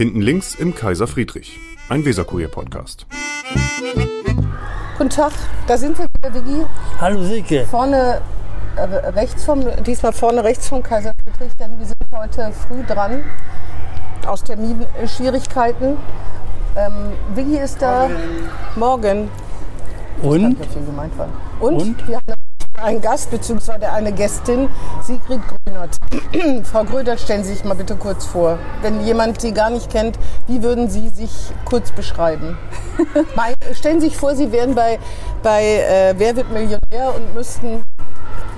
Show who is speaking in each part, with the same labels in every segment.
Speaker 1: Hinten links im Kaiser Friedrich, ein Weserkurier-Podcast.
Speaker 2: Guten Tag, da sind wir wieder, Vigi.
Speaker 3: Hallo Silke.
Speaker 2: Vorne äh, rechts vom, diesmal vorne rechts vom Kaiser Friedrich, denn wir sind heute früh dran, aus Terminschwierigkeiten. Ähm, Vigi ist da. Morgen.
Speaker 3: Und?
Speaker 2: Ich viel gemeint war. Und,
Speaker 3: Und?
Speaker 2: wir haben einen Gast bzw. eine Gästin, Sigrid Grünert. Frau Grönert, stellen Sie sich mal bitte kurz vor. Wenn jemand Sie gar nicht kennt, wie würden Sie sich kurz beschreiben? mal, stellen Sie sich vor, Sie wären bei, bei äh, Wer wird Millionär und müssten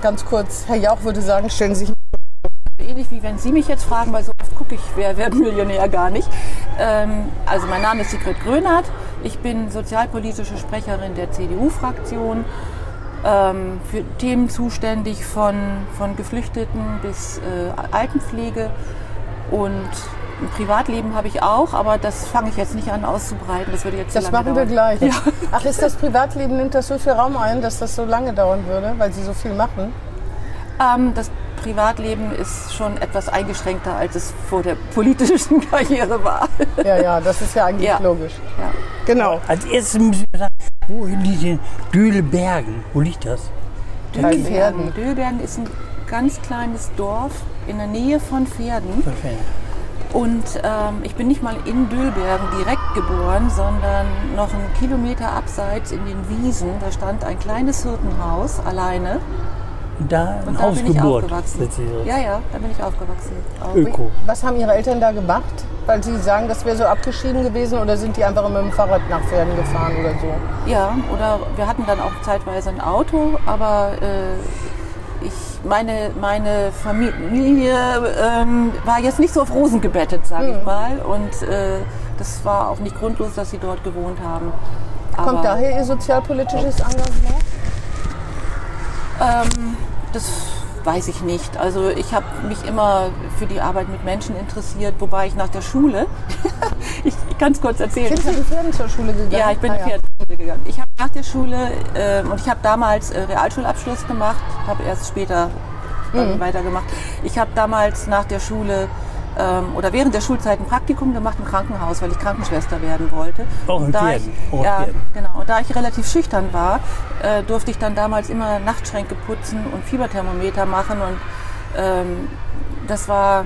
Speaker 2: ganz kurz, Herr Jauch würde sagen, stellen Sie sich
Speaker 4: ähnlich wie wenn Sie mich jetzt fragen, weil so oft gucke ich Wer wird Millionär gar nicht. Ähm, also mein Name ist Sigrid Grönert. Ich bin sozialpolitische Sprecherin der CDU-Fraktion. Ähm, für Themen zuständig von, von Geflüchteten bis äh, Altenpflege. Und ein Privatleben habe ich auch, aber das fange ich jetzt nicht an auszubreiten. Das würde jetzt
Speaker 2: Das
Speaker 4: lange
Speaker 2: machen wir
Speaker 4: dauern.
Speaker 2: gleich.
Speaker 4: Ja.
Speaker 2: Ach, ist das Privatleben, nimmt das so viel Raum ein, dass das so lange dauern würde, weil Sie so viel machen?
Speaker 4: Ähm, das Privatleben ist schon etwas eingeschränkter, als es vor der politischen Karriere war.
Speaker 2: Ja, ja, das ist ja eigentlich
Speaker 4: Ja.
Speaker 2: logisch.
Speaker 4: Ja.
Speaker 2: Genau.
Speaker 3: Als erstes müssen wir wo liegt denn Döhlbergen? Wo liegt das?
Speaker 2: Bei Pferden.
Speaker 4: Döhlbergen ist ein ganz kleines Dorf in der Nähe von Pferden.
Speaker 3: Verfällt.
Speaker 4: Und ähm, ich bin nicht mal in Döhlbergen direkt geboren, sondern noch einen Kilometer abseits in den Wiesen. Da stand ein kleines Hirtenhaus alleine.
Speaker 3: Da
Speaker 4: Und
Speaker 3: ein
Speaker 4: da bin ich
Speaker 3: Hausgeburt.
Speaker 4: Ja, ja, da bin ich aufgewachsen. Auch.
Speaker 3: Öko.
Speaker 2: Was haben Ihre Eltern da gemacht? Weil Sie sagen, das wäre so abgeschieden gewesen oder sind die einfach mit dem Fahrrad nach Pferden gefahren oder so?
Speaker 4: Ja, oder wir hatten dann auch zeitweise ein Auto, aber äh, ich, meine, meine Familie ähm, war jetzt nicht so auf Rosen gebettet, sage
Speaker 2: Mhm.
Speaker 4: ich mal. Und äh, das war auch nicht grundlos, dass sie dort gewohnt haben.
Speaker 2: Kommt
Speaker 4: Aber,
Speaker 2: daher Ihr sozialpolitisches Engagement?
Speaker 4: Ähm, das weiß ich nicht. Also ich habe mich immer für die Arbeit mit Menschen interessiert, wobei ich nach der Schule, ich, ich kann es kurz erzählen.
Speaker 2: Sind Sie mit Pferden zur Schule gegangen?
Speaker 4: Ja, ich bin
Speaker 2: Ah,
Speaker 4: in die Pferdeschule gegangen. Ich habe nach der Schule ähm, und ich habe damals äh, Realschulabschluss gemacht, habe erst später dann weitergemacht. Ich habe damals nach der Schule ähm, oder während der Schulzeit ein Praktikum gemacht im Krankenhaus, weil ich Krankenschwester werden wollte.
Speaker 3: Auch in
Speaker 4: Und da Ich,
Speaker 3: in
Speaker 4: ja, genau. Und da ich relativ schüchtern war, äh, durfte ich dann damals immer Nachtschränke putzen und Fieberthermometer machen und ähm, das war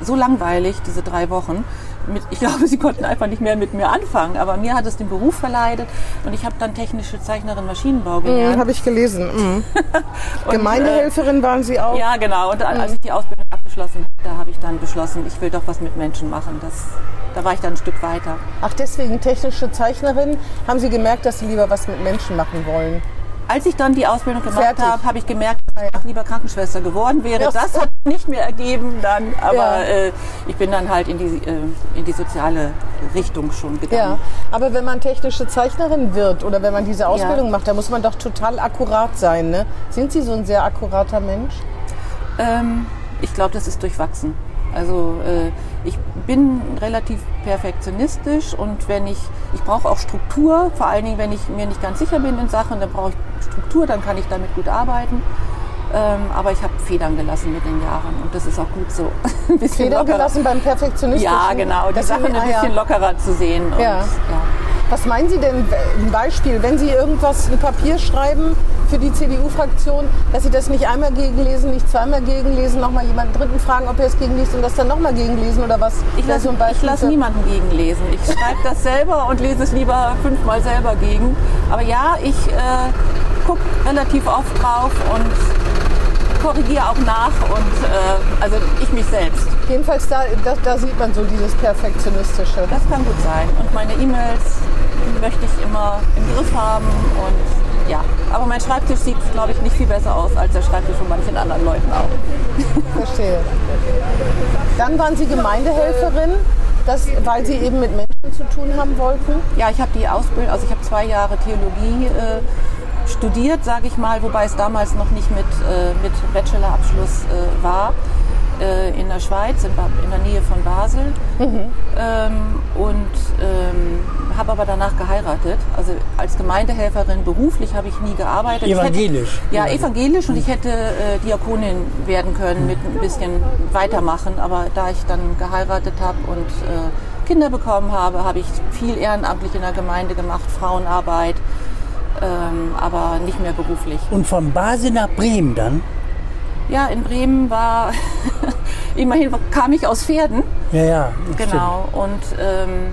Speaker 4: so langweilig, diese drei Wochen. Mit, ich glaube, sie konnten einfach nicht mehr mit mir anfangen, aber mir hat es den Beruf verleidet und ich habe dann technische Zeichnerin Maschinenbau gelernt.
Speaker 2: Mhm, habe ich gelesen. Mhm.
Speaker 4: Und,
Speaker 2: Gemeindehelferin waren Sie auch?
Speaker 4: Äh, ja, genau. Und als ich die Ausbildung abgeschlossen habe, da habe ich dann beschlossen, ich will doch was mit Menschen machen. Das, da war ich dann ein Stück weiter.
Speaker 2: Ach, deswegen technische Zeichnerin. Haben Sie gemerkt, dass Sie lieber was mit Menschen machen wollen?
Speaker 4: Als ich dann die Ausbildung gemacht habe, habe ich gemerkt, dass ich auch lieber Krankenschwester geworden wäre.
Speaker 2: Ja.
Speaker 4: Das hat nicht mehr ergeben dann, aber
Speaker 2: Ja.
Speaker 4: äh, ich bin dann halt in die, äh, in die soziale Richtung schon gegangen.
Speaker 2: Ja, aber wenn man technische Zeichnerin wird oder wenn man diese Ausbildung macht, da muss man doch total akkurat sein. Ne? Sind Sie so ein sehr akkurater Mensch?
Speaker 4: Ähm, ich glaube, das ist durchwachsen. Also äh, ich bin relativ perfektionistisch und wenn ich, ich brauche auch Struktur, vor allen Dingen, wenn ich mir nicht ganz sicher bin in Sachen, dann brauche ich Struktur, dann kann ich damit gut arbeiten. Ähm, aber ich habe Federn gelassen mit den Jahren und das ist auch gut so. Ein bisschen
Speaker 2: Federn
Speaker 4: lockerer.
Speaker 2: gelassen beim Perfektionistischen?
Speaker 4: Ja, genau, die Sachen ein
Speaker 2: ah,
Speaker 4: bisschen lockerer zu sehen. Und,
Speaker 2: Ja.
Speaker 4: ja.
Speaker 2: Was meinen Sie denn, ein Beispiel, wenn Sie irgendwas, ein Papier schreiben für die CDU-Fraktion, dass Sie das nicht einmal gegenlesen, nicht zweimal gegenlesen, nochmal jemanden Dritten fragen, ob er es gegenliest und das dann nochmal gegenlesen oder was?
Speaker 4: Ich lasse
Speaker 2: so
Speaker 4: lass niemanden gegenlesen. Ich schreibe das selber und lese es lieber fünfmal selber gegen. Aber ja, ich äh, gucke relativ oft drauf und korrigiere auch nach und äh, also ich mich selbst.
Speaker 2: Jedenfalls da, da, da sieht man so dieses Perfektionistische.
Speaker 4: Das kann gut sein. Und meine E-Mails möchte ich immer im Griff haben und ja. Aber mein Schreibtisch sieht, glaube ich, nicht viel besser aus als der Schreibtisch von manchen anderen Leuten auch.
Speaker 2: Verstehe. Dann waren Sie Gemeindehelferin, das, weil Sie eben mit Menschen zu tun haben wollten.
Speaker 4: Ja, ich habe die Ausbildung, also ich habe zwei Jahre Theologie äh, studiert, sage ich mal, wobei es damals noch nicht mit, äh, mit Bachelorabschluss äh, war. Äh, in der Schweiz, in, in der Nähe von Basel. Ähm, und ähm, habe aber danach geheiratet. Also als Gemeindehelferin beruflich habe ich nie gearbeitet.
Speaker 3: Evangelisch.
Speaker 4: Hätte, ja, evangelisch und ich hätte äh, Diakonin werden können, mit ein bisschen weitermachen. Aber da ich dann geheiratet habe und äh, Kinder bekommen habe, habe ich viel ehrenamtlich in der Gemeinde gemacht, Frauenarbeit, ähm, aber nicht mehr beruflich.
Speaker 3: Und von Basel nach Bremen dann?
Speaker 4: Ja, in Bremen war, immerhin kam ich aus Pferden.
Speaker 3: Ja, ja.
Speaker 4: Genau. Und ähm,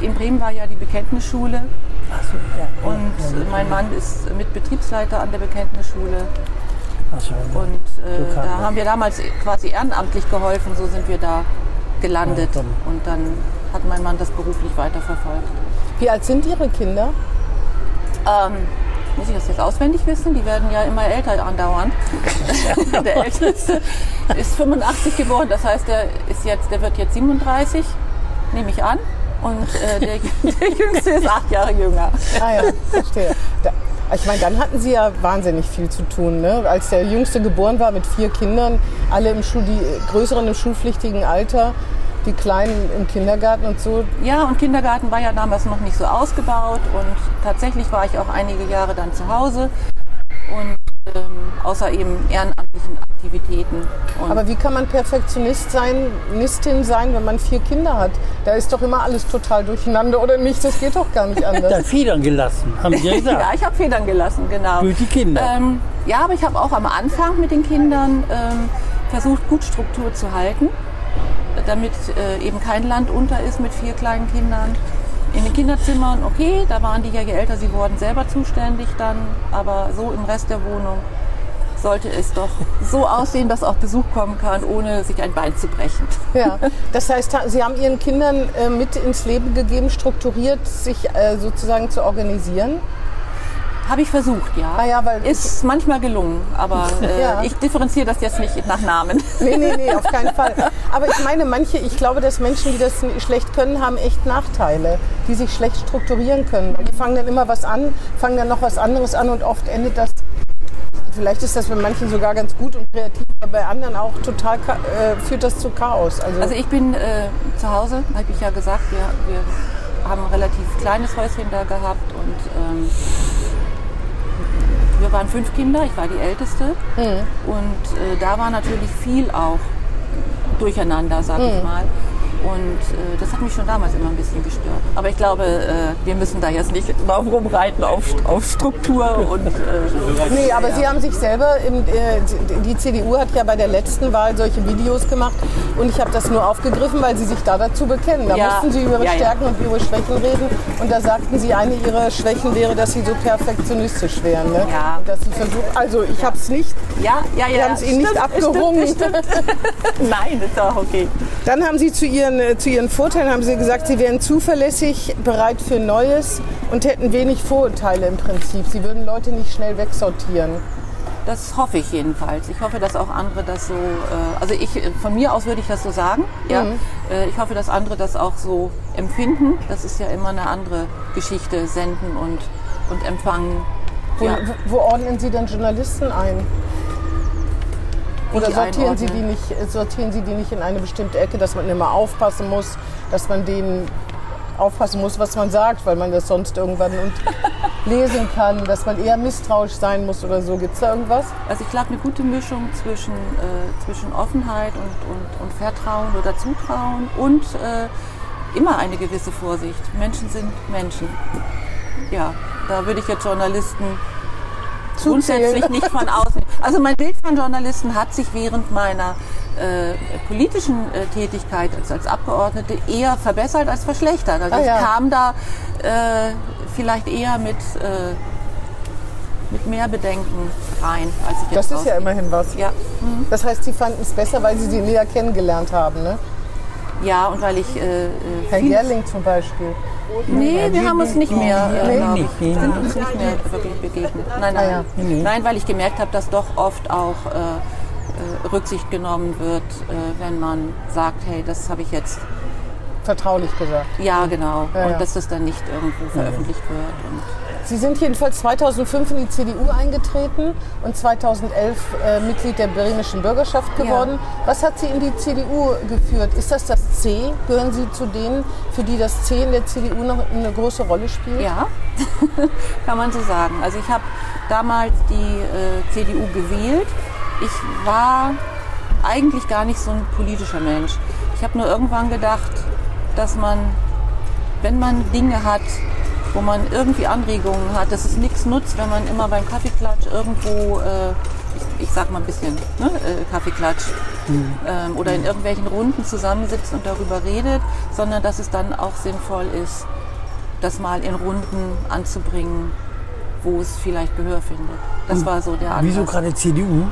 Speaker 4: in Bremen war ja die Bekenntnisschule.
Speaker 3: stimmt. Ach so, ja,
Speaker 4: Und
Speaker 3: ja,
Speaker 4: mein Mann ist mit Betriebsleiter an der Bekenntnisschule.
Speaker 3: Ach so, ja.
Speaker 4: Und äh,
Speaker 3: So
Speaker 4: da haben wir damals quasi ehrenamtlich geholfen. So sind wir da gelandet.
Speaker 3: Ja,
Speaker 4: Und dann hat mein Mann das beruflich weiterverfolgt.
Speaker 2: Wie alt sind Ihre Kinder?
Speaker 4: Ähm, muss ich das jetzt auswendig wissen? Die werden ja immer älter andauernd. der Älteste ist 85 geboren, das heißt, der ist jetzt, der wird jetzt 37, nehme ich an. Und äh, der, der Jüngste ist acht Jahre jünger.
Speaker 2: Ah ja, verstehe. Da, ich meine, dann hatten Sie ja wahnsinnig viel zu tun. Ne? Als der Jüngste geboren war mit vier Kindern, alle im Schul, die Größeren im schulpflichtigen Alter, die Kleinen im Kindergarten und so.
Speaker 4: Ja, und Kindergarten war ja damals noch nicht so ausgebaut und tatsächlich war ich auch einige Jahre dann zu Hause und ähm, außer eben ehrenamtlichen Aktivitäten. Und
Speaker 2: Aber wie kann man Perfektionist sein, Nistin sein, wenn man vier Kinder hat? Da ist doch immer alles total durcheinander oder nicht? Das geht doch gar nicht anders.
Speaker 3: Dann Federn gelassen, haben Sie ja gesagt.
Speaker 4: ja, ich habe Federn gelassen, genau.
Speaker 3: Durch die Kinder.
Speaker 4: Ähm, ja, aber ich habe auch am Anfang mit den Kindern ähm, versucht, gut Struktur zu halten, damit äh, eben kein Land unter ist mit vier kleinen Kindern. In den Kinderzimmern, okay, da waren die ja, je älter sie wurden, selber zuständig dann, aber so im Rest der Wohnung sollte es doch so aussehen, dass auch Besuch kommen kann, ohne sich ein Bein zu brechen.
Speaker 2: Ja, das heißt, Sie haben Ihren Kindern äh, mit ins Leben gegeben, strukturiert sich äh, sozusagen zu organisieren.
Speaker 4: Habe ich versucht, ja.
Speaker 2: Ah ja, weil
Speaker 4: Ist manchmal gelungen, aber äh,
Speaker 2: Ja.
Speaker 4: ich differenziere das jetzt nicht nach Namen.
Speaker 2: Nee, nee, nee, auf keinen Fall. Aber ich meine, manche, ich glaube, dass Menschen, die das schlecht können, haben echt Nachteile, die sich schlecht strukturieren können. Die fangen dann immer was an, fangen dann noch was anderes an und oft endet das, vielleicht ist das bei manchen sogar ganz gut und kreativ, aber bei anderen auch total, äh, führt das zu Chaos. Also,
Speaker 4: Also ich bin äh, zu Hause, habe ich ja gesagt, wir, wir haben ein relativ kleines Häuschen da gehabt und ähm, wir waren fünf Kinder, ich war die Älteste. Und äh, da war natürlich viel auch durcheinander, sag ich mal. Und äh, das hat mich schon damals immer ein bisschen gestört. Aber ich glaube, äh, wir müssen da jetzt nicht drauf rumreiten auf, auf Struktur und äh,
Speaker 2: Nee, aber Sie haben sich selber, im, äh, die CDU hat ja bei der letzten Wahl solche Videos gemacht und ich habe das nur aufgegriffen, weil Sie sich da dazu bekennen. Da
Speaker 4: Ja.
Speaker 2: mussten Sie über Ihre
Speaker 4: Ja, ja.
Speaker 2: Stärken und Ihre Schwächen reden und da sagten Sie, eine Ihrer Schwächen wäre, dass Sie so perfektionistisch wären. Ne?
Speaker 4: Ja.
Speaker 2: Und dass Sie versuchen, also ich habe es nicht,
Speaker 4: ja, ja, ja.
Speaker 2: Sie haben es Ihnen nicht abgerungen.
Speaker 4: Stimmt, stimmt. Nein, ist auch okay.
Speaker 2: Dann haben Sie zu Ihren, äh, zu Ihren Vorteilen haben Sie gesagt, Sie wären zuverlässig, bereit für Neues und hätten wenig Vorurteile im Prinzip. Sie würden Leute nicht schnell wegsortieren.
Speaker 4: Das hoffe ich jedenfalls. Ich hoffe, dass auch andere das so, äh, also ich, äh, von mir aus würde ich das so sagen. Ja. Äh, ich hoffe, dass andere das auch so empfinden. Das ist ja immer eine andere Geschichte, senden und, und empfangen.
Speaker 2: Wo,
Speaker 4: Ja.
Speaker 2: wo, wo ordnen Sie denn Journalisten ein? Oder sortieren Sie, die nicht, äh, sortieren Sie die nicht in eine bestimmte Ecke, dass man immer aufpassen muss, dass man denen aufpassen muss, was man sagt, weil man das sonst irgendwann und lesen kann, dass man eher misstrauisch sein muss oder so. Gibt es da irgendwas?
Speaker 4: Also ich glaube, eine gute Mischung zwischen, äh, zwischen Offenheit und, und, und Vertrauen oder Zutrauen und äh, immer eine gewisse Vorsicht. Menschen sind Menschen. Ja, da würde ich jetzt Journalisten grundsätzlich nicht von außen. Also mein Bild von Journalisten hat sich während meiner äh, politischen äh, Tätigkeit als, als Abgeordnete eher verbessert als verschlechtert. Also
Speaker 2: Ah,
Speaker 4: ich
Speaker 2: ja.
Speaker 4: kam da äh, vielleicht eher mit, äh, mit mehr Bedenken rein, als ich
Speaker 2: Das
Speaker 4: jetzt
Speaker 2: ist ja immerhin was.
Speaker 4: Ja,
Speaker 2: Das heißt, Sie fanden es besser, weil Sie sie näher kennengelernt haben, ne?
Speaker 4: ja, und weil ich äh, äh,
Speaker 2: Herr Gerling zum Beispiel.
Speaker 4: Nee, wir haben uns nicht mehr, äh, glaub
Speaker 3: nicht,
Speaker 4: ich,
Speaker 3: nee,
Speaker 4: sind uns nicht mehr wirklich begegnet. Nein,
Speaker 2: Ah,
Speaker 4: nein.
Speaker 3: Nee, nee.
Speaker 4: nein, weil ich gemerkt habe, dass doch oft auch äh, äh, Rücksicht genommen wird, äh, wenn man sagt, hey, das habe ich jetzt,
Speaker 2: Vertraulich gesagt.
Speaker 4: ja genau,
Speaker 2: Ja,
Speaker 4: und
Speaker 2: ja.
Speaker 4: dass das dann nicht irgendwo veröffentlicht wird.
Speaker 2: Sie sind jedenfalls 2005 in die CDU eingetreten und 2011 äh, Mitglied der bremischen Bürgerschaft geworden. Was hat Sie in die CDU geführt? Ist das das C? Gehören Sie zu denen, für die das C in der CDU noch eine große Rolle spielt?
Speaker 4: Ja, kann man so sagen. Also ich habe damals die äh, CDU gewählt. Ich war eigentlich gar nicht so ein politischer Mensch. Ich habe nur irgendwann gedacht, dass man, wenn man Dinge hat, wo man irgendwie Anregungen hat, dass es nichts nutzt, wenn man immer beim Kaffeeklatsch irgendwo, äh, ich, ich sag mal ein bisschen, ne, äh, Kaffeeklatsch ähm, oder in irgendwelchen Runden zusammensitzt und darüber redet, sondern dass es dann auch sinnvoll ist, das mal in Runden anzubringen, wo es vielleicht Gehör findet. Das war so der Ansatz.
Speaker 3: Wieso gerade CDU?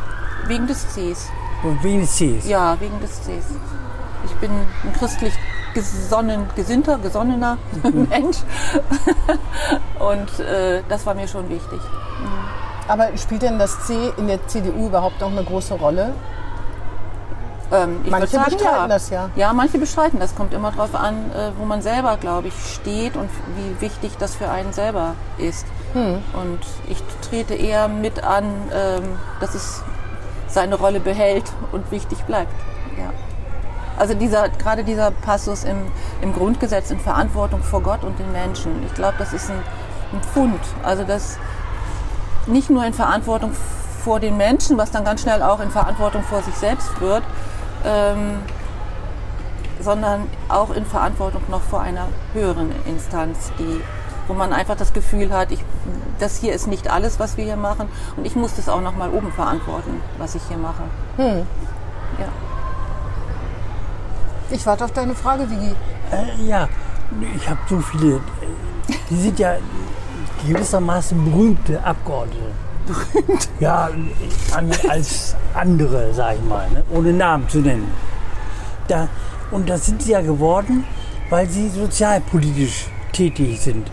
Speaker 4: Wegen des Cs.
Speaker 3: Und wegen des Cs?
Speaker 4: Ja, wegen des Cs. Ich bin ein christlich gesonnen, gesinnter, gesonnener Mensch. Und äh, das war mir schon wichtig.
Speaker 2: Aber spielt denn das C in der CDU überhaupt noch eine große Rolle?
Speaker 4: Ähm,
Speaker 2: Manche
Speaker 4: sagen,
Speaker 2: bestreiten
Speaker 4: ja.
Speaker 2: das ja.
Speaker 4: Ja, manche bestreiten das. Kommt immer darauf an, äh, wo man selber, glaube ich, steht und wie wichtig das für einen selber ist.
Speaker 2: Hm.
Speaker 4: Und ich trete eher mit an, ähm, dass es seine Rolle behält und wichtig bleibt. Ja. Also dieser, gerade dieser Passus im, im Grundgesetz in Verantwortung vor Gott und den Menschen. Ich glaube, das ist ein, ein Pfund. Also das nicht nur in Verantwortung vor den Menschen, was dann ganz schnell auch in Verantwortung vor sich selbst wird, ähm, sondern auch in Verantwortung noch vor einer höheren Instanz, die, wo man einfach das Gefühl hat, ich, das hier ist nicht alles, was wir hier machen und ich muss das auch noch mal oben verantworten, was ich hier mache. Ja.
Speaker 2: Ich warte auf deine Frage, Vigi.
Speaker 3: Äh, ja, ich habe so viele. äh, Die sind ja gewissermaßen berühmte Abgeordnete. Berühmt? Ja, an, als andere, sage ich mal, ne? ohne Namen zu nennen. Da, und das sind sie ja geworden, weil sie sozialpolitisch tätig sind.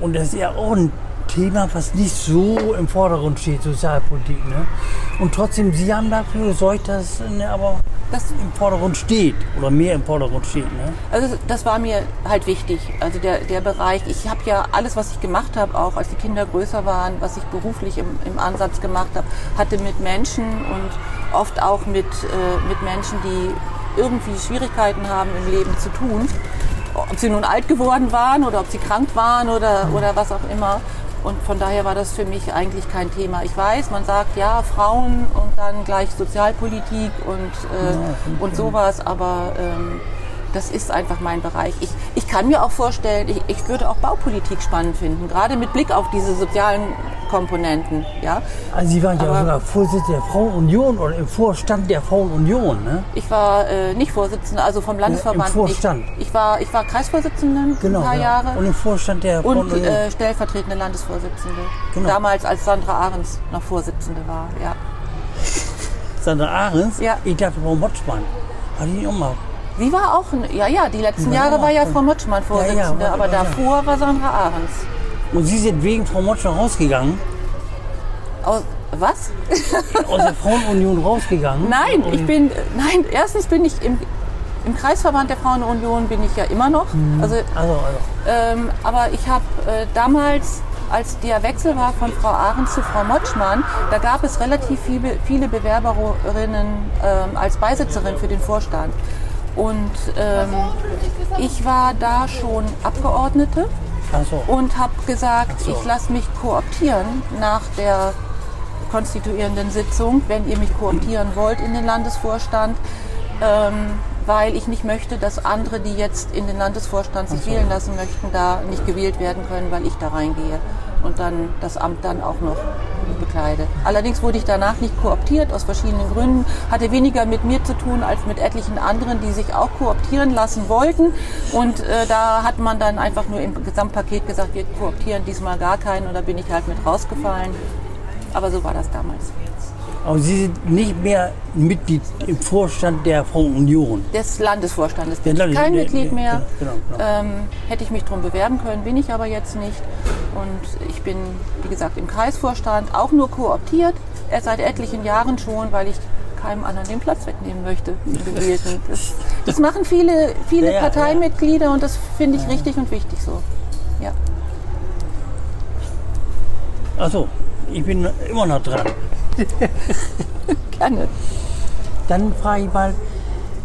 Speaker 3: Und das ist ja auch ein Thema, was nicht so im Vordergrund steht, Sozialpolitik. Ne? Und trotzdem, Sie haben dafür gesorgt, dass ne, aber
Speaker 4: Das,
Speaker 3: im Vordergrund steht oder mehr im Vordergrund steht. Ne?
Speaker 4: Also das war mir halt wichtig. Also der, der Bereich, ich habe ja alles, was ich gemacht habe, auch als die Kinder größer waren, was ich beruflich im, im Ansatz gemacht habe, hatte mit Menschen und oft auch mit, äh, mit Menschen, die irgendwie Schwierigkeiten haben im Leben zu tun. Ob sie nun alt geworden waren oder ob sie krank waren oder, oder was auch immer. Und von daher war das für mich eigentlich kein Thema. Ich weiß, man sagt ja Frauen und dann gleich Sozialpolitik und, äh, und sowas, aber ähm, das ist einfach mein Bereich. Ich, ich kann mir auch vorstellen, ich, ich würde auch Baupolitik spannend finden, gerade mit Blick auf diese sozialen Komponenten. Ja?
Speaker 3: Also Sie waren ja
Speaker 4: Aber-
Speaker 3: sogar Vorsitzende der Frauenunion oder im Vorstand der Frauenunion, ne?
Speaker 4: Ich war äh, nicht Vorsitzende, also vom Landesverband
Speaker 3: Vorstand.
Speaker 4: nicht. Ich war, ich war Kreisvorsitzende
Speaker 3: Genau.
Speaker 4: ein paar
Speaker 3: ja.
Speaker 4: Jahre.
Speaker 3: Und im Vorstand der
Speaker 4: Und
Speaker 3: Frauenunion.
Speaker 4: äh, stellvertretende Landesvorsitzende.
Speaker 3: Genau.
Speaker 4: Damals, als Sandra Ahrens noch Vorsitzende war. Ja.
Speaker 3: Sandra Ahrens.
Speaker 4: Ja.
Speaker 3: Ich dachte, Frau Motschmann. Hatte ich auch mal.
Speaker 4: Sie war auch, ja, ja, die letzten
Speaker 3: Ja,
Speaker 4: Jahre war ja Frau Motschmann Vorsitzende,
Speaker 3: ja,
Speaker 4: aber
Speaker 3: ja.
Speaker 4: davor war Sandra Ahrens.
Speaker 3: Und Sie sind wegen Frau Motschmann rausgegangen?
Speaker 4: Aus, was?
Speaker 3: Aus der Frauenunion rausgegangen?
Speaker 4: Nein,
Speaker 3: Und-
Speaker 4: ich bin, nein, erstens bin ich im, im Kreisverband der Frauenunion bin ich ja immer noch. Also,
Speaker 3: Also, also.
Speaker 4: ähm, aber ich habe äh, damals, als der Wechsel war von Frau Ahrens zu Frau Motschmann, da gab es relativ viele, viele Bewerberinnen ähm, als Beisitzerin für den Vorstand. Und ähm, ich war da schon Abgeordnete
Speaker 3: Also,
Speaker 4: und habe gesagt,
Speaker 3: so.
Speaker 4: ich lasse mich kooptieren nach der konstituierenden Sitzung, wenn ihr mich kooptieren wollt in den Landesvorstand, ähm, weil ich nicht möchte, dass andere, die jetzt in den Landesvorstand sich wählen lassen möchten, da nicht gewählt werden können, weil ich da reingehe und dann das Amt dann auch noch bekleide. Allerdings wurde ich danach nicht kooptiert aus verschiedenen Gründen, hatte weniger mit mir zu tun als mit etlichen anderen, die sich auch kooptieren lassen wollten. Und äh, da hat man dann einfach nur im Gesamtpaket gesagt, wir kooptieren diesmal gar keinen und da bin ich halt mit rausgefallen. Aber so war das damals.
Speaker 3: Aber Sie sind nicht mehr Mitglied im Vorstand der Frauenunion.
Speaker 4: Des Landesvorstandes bin
Speaker 3: Der
Speaker 4: ich
Speaker 3: Landes-
Speaker 4: kein
Speaker 3: der-
Speaker 4: Mitglied mehr.
Speaker 3: genau, genau.
Speaker 4: Ähm, hätte ich mich darum bewerben können, bin ich aber jetzt nicht. Und ich bin, wie gesagt, im Kreisvorstand auch nur kooptiert, seit etlichen Jahren schon, weil ich keinem anderen den Platz wegnehmen möchte, Gewählten. Das, das machen viele, viele
Speaker 3: Ja, ja,
Speaker 4: Parteimitglieder und das finde ich richtig und wichtig so. Ja.
Speaker 3: Achso, ich bin immer noch dran.
Speaker 4: Gerne.
Speaker 3: Dann frage ich mal,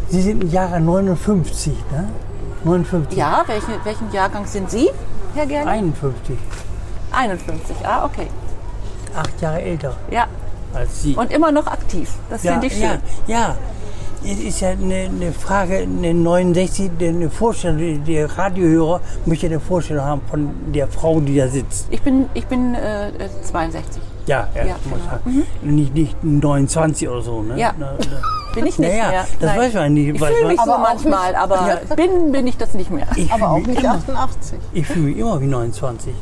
Speaker 3: Sie sind im Jahre 59, ne? 59.
Speaker 4: Ja, welche, welchen Jahrgang sind Sie, Herr Gerling?
Speaker 3: 51.
Speaker 4: 51. Ah, okay.
Speaker 3: Acht Jahre älter
Speaker 4: Ja.
Speaker 3: als Sie.
Speaker 4: Und immer noch aktiv. Das
Speaker 3: ja,
Speaker 4: finde ich schön.
Speaker 3: ja, ja. es ist ja eine, eine Frage, eine 69, die- eine Vorstellung, der Radiohörer möchte eine Vorstellung haben von der Frau, die da sitzt.
Speaker 4: Ich bin, ich bin äh, äh, 62.
Speaker 3: Ja, ja,
Speaker 4: Ja,
Speaker 3: muss
Speaker 4: genau.
Speaker 3: sagen. Nicht, nicht 29 oder so, ne?
Speaker 4: Ja.
Speaker 3: Na, na.
Speaker 4: Bin ich nicht
Speaker 3: Naja,
Speaker 4: mehr.
Speaker 3: das
Speaker 4: Nein.
Speaker 3: weiß man nicht.
Speaker 4: Ich
Speaker 3: weiß
Speaker 4: fühle mich so
Speaker 2: Aber
Speaker 4: manchmal, aber
Speaker 3: Ja.
Speaker 4: bin, bin ich das nicht mehr.
Speaker 3: Ich
Speaker 2: Aber
Speaker 3: fühle
Speaker 2: auch
Speaker 3: mich,
Speaker 2: nicht
Speaker 3: immer-
Speaker 2: 88.
Speaker 3: ich fühle mich immer wie 29.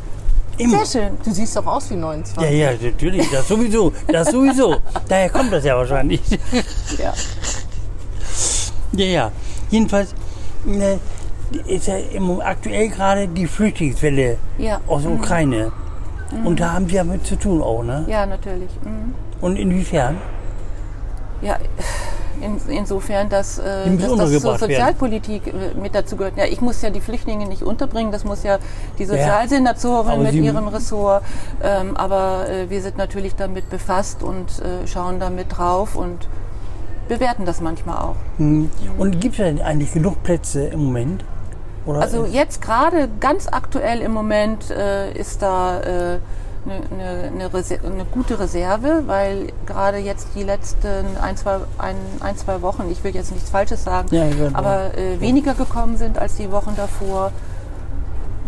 Speaker 3: Immer.
Speaker 4: Sehr schön.
Speaker 2: Du siehst doch aus wie 29.
Speaker 3: Ja, ja, natürlich, das sowieso, das sowieso. Daher kommt das ja wahrscheinlich.
Speaker 4: Ja.
Speaker 3: Ja, ja. Jedenfalls ne, ist ja im, aktuell gerade die Flüchtlingswelle
Speaker 4: Ja.
Speaker 3: aus der
Speaker 4: Mhm.
Speaker 3: Ukraine. Und da haben Sie ja mit zu tun auch, ne?
Speaker 4: Ja, natürlich. Mhm.
Speaker 3: Und inwiefern?
Speaker 4: Ja, in, insofern, dass, äh, dass das zur
Speaker 3: untergebracht werden.
Speaker 4: Sozialpolitik äh, mit dazu gehört. Ja, ich muss ja die Flüchtlinge nicht unterbringen, das muss ja die Sozialsenatorin
Speaker 3: Aber
Speaker 4: mit
Speaker 3: Sie-
Speaker 4: ihrem Ressort. Ähm, aber äh, wir sind natürlich damit befasst und äh, schauen damit drauf und bewerten das manchmal auch.
Speaker 3: Hm. Und gibt es denn eigentlich genug Plätze im Moment? Oder
Speaker 4: Also jetzt gerade ganz aktuell im Moment äh, ist da eine äh, ne, ne Reser- ne gute Reserve, weil gerade jetzt die letzten ein zwei, ein, ein, zwei Wochen, ich will jetzt nichts Falsches sagen,
Speaker 3: Ja, weiß,
Speaker 4: aber äh, weniger gekommen sind als die Wochen davor.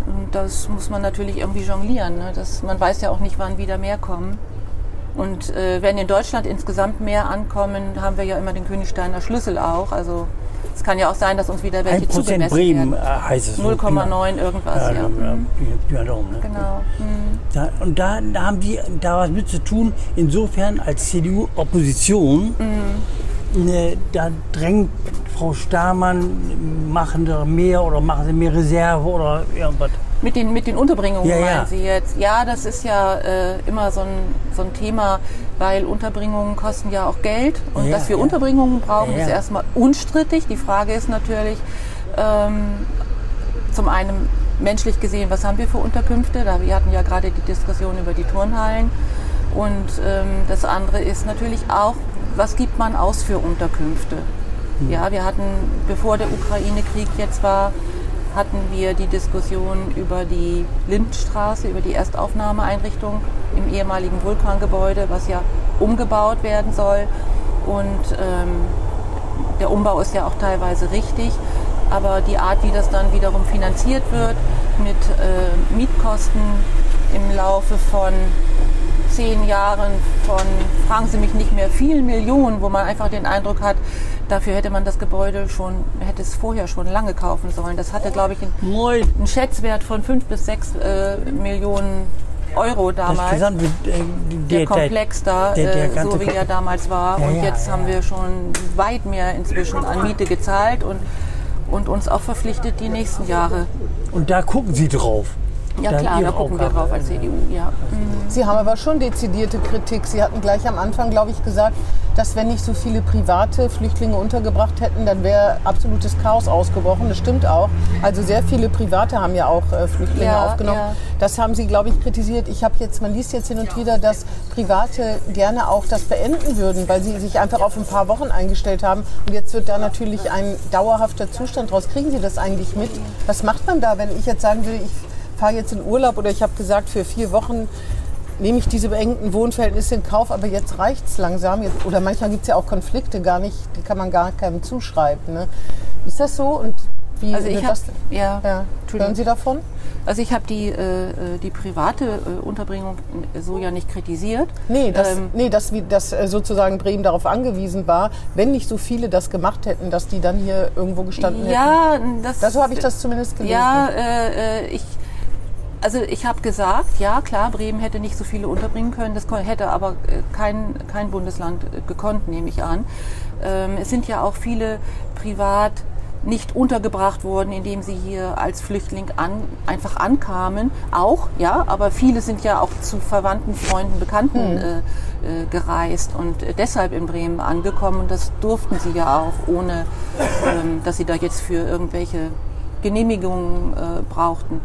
Speaker 4: Und das muss man natürlich irgendwie jonglieren. Ne? Das, man weiß ja auch nicht, wann wieder mehr kommen. Und äh, wenn in Deutschland insgesamt mehr ankommen, haben wir ja immer den Königsteiner Schlüssel auch. Also es kann ja auch sein, dass uns wieder welche
Speaker 3: 1%
Speaker 4: zugemessen
Speaker 3: Bremen
Speaker 4: werden.
Speaker 3: äh, heißt es. so.
Speaker 4: 0,9 irgendwas,
Speaker 3: Ja,
Speaker 4: ja.
Speaker 3: ja,
Speaker 4: Mhm.
Speaker 3: ja, ja, darum, ne?
Speaker 4: Genau. Mhm.
Speaker 3: Da, und da, da haben Sie da was mit zu tun, insofern als CDU-Opposition.
Speaker 4: Mhm.
Speaker 3: Ne, da drängt Frau Stamann, machen Sie mehr oder machen Sie mehr Reserve oder irgendwas.
Speaker 4: Mit den, mit den Unterbringungen
Speaker 3: Ja, ja.
Speaker 4: meinen Sie jetzt? Ja, das ist ja äh, immer so ein, so ein Thema, weil Unterbringungen kosten ja auch Geld. Und
Speaker 3: Ja,
Speaker 4: dass wir
Speaker 3: ja.
Speaker 4: Unterbringungen brauchen,
Speaker 3: Ja,
Speaker 4: ist erstmal unstrittig. Die Frage ist natürlich, ähm, zum einen menschlich gesehen, was haben wir für Unterkünfte? Da, wir hatten ja gerade die Diskussion über die Turnhallen. Und ähm, das andere ist natürlich auch, was gibt man aus für Unterkünfte? Ja, wir hatten, bevor der Ukraine-Krieg jetzt war, hatten wir die Diskussion über die Lindstraße, über die Erstaufnahmeeinrichtung im ehemaligen Vulkangebäude, was ja umgebaut werden soll. Und ähm, der Umbau ist ja auch teilweise richtig, aber die Art, wie das dann wiederum finanziert wird, mit äh, Mietkosten im Laufe von zehn Jahren von, fragen Sie mich nicht mehr, vielen Millionen, wo man einfach den Eindruck hat, dafür hätte man das Gebäude schon, hätte es vorher schon lange kaufen sollen. Das hatte, glaube ich, einen, einen Schätzwert von fünf bis sechs äh, Millionen Euro damals
Speaker 3: gesamte, äh,
Speaker 4: der
Speaker 3: der,
Speaker 4: Komplex da,
Speaker 3: der- der
Speaker 4: äh, so wie er damals war.
Speaker 3: Ja,
Speaker 4: und
Speaker 3: ja,
Speaker 4: jetzt
Speaker 3: ja.
Speaker 4: haben wir schon weit mehr inzwischen an Miete gezahlt und, und uns auch verpflichtet die nächsten Jahre.
Speaker 3: Und da gucken Sie drauf.
Speaker 4: Ja klar, da gucken wir drauf als CDU, ja. Mhm.
Speaker 2: Sie haben aber schon dezidierte Kritik. Sie hatten gleich am Anfang, glaube ich, gesagt, dass wenn nicht so viele private Flüchtlinge untergebracht hätten, dann wäre absolutes Chaos ausgebrochen. Das stimmt auch. Also sehr viele Private haben ja auch äh, Flüchtlinge
Speaker 4: Ja,
Speaker 2: aufgenommen.
Speaker 4: ja.
Speaker 2: Das haben Sie, glaube ich, kritisiert. Ich habe jetzt, man liest jetzt hin und wieder, dass Private gerne auch das beenden würden, weil sie sich einfach auf ein paar Wochen eingestellt haben. Und jetzt wird da natürlich ein dauerhafter Zustand draus. Kriegen Sie das eigentlich mit? Was macht man da, wenn ich jetzt sagen will, ich fahre jetzt in Urlaub oder ich habe gesagt, für vier Wochen nehme ich diese beengten Wohnverhältnisse in Kauf, aber jetzt reicht es langsam. Jetzt, oder manchmal gibt es ja auch Konflikte gar nicht, die kann man gar keinem zuschreiben. Ne? Ist das so? Und wie
Speaker 4: Also ich
Speaker 2: das?
Speaker 4: ja,
Speaker 2: Ja. Hören Sie davon?
Speaker 4: Also ich habe die, äh, äh, die private äh, Unterbringung so ja nicht kritisiert.
Speaker 2: Nee, dass,
Speaker 4: Ähm,
Speaker 2: nee, dass, wie- dass äh, sozusagen Bremen darauf angewiesen war, wenn nicht so viele das gemacht hätten, dass die dann hier irgendwo gestanden hätten.
Speaker 4: ja, das,
Speaker 2: Das, so habe ich das zumindest gelesen.
Speaker 4: Ja, äh, äh, ich, also ich habe gesagt, ja klar, Bremen hätte nicht so viele unterbringen können, das hätte aber äh, kein, kein Bundesland äh, gekonnt, nehme ich an. Ähm, es sind ja auch viele privat nicht untergebracht worden, indem sie hier als Flüchtling an, einfach ankamen. Auch, ja, aber viele sind ja auch zu Verwandten, Freunden, Bekannten äh, äh, gereist und deshalb in Bremen angekommen. Und das durften sie ja auch, ohne ähm, dass sie da jetzt für irgendwelche Genehmigungen äh, brauchten.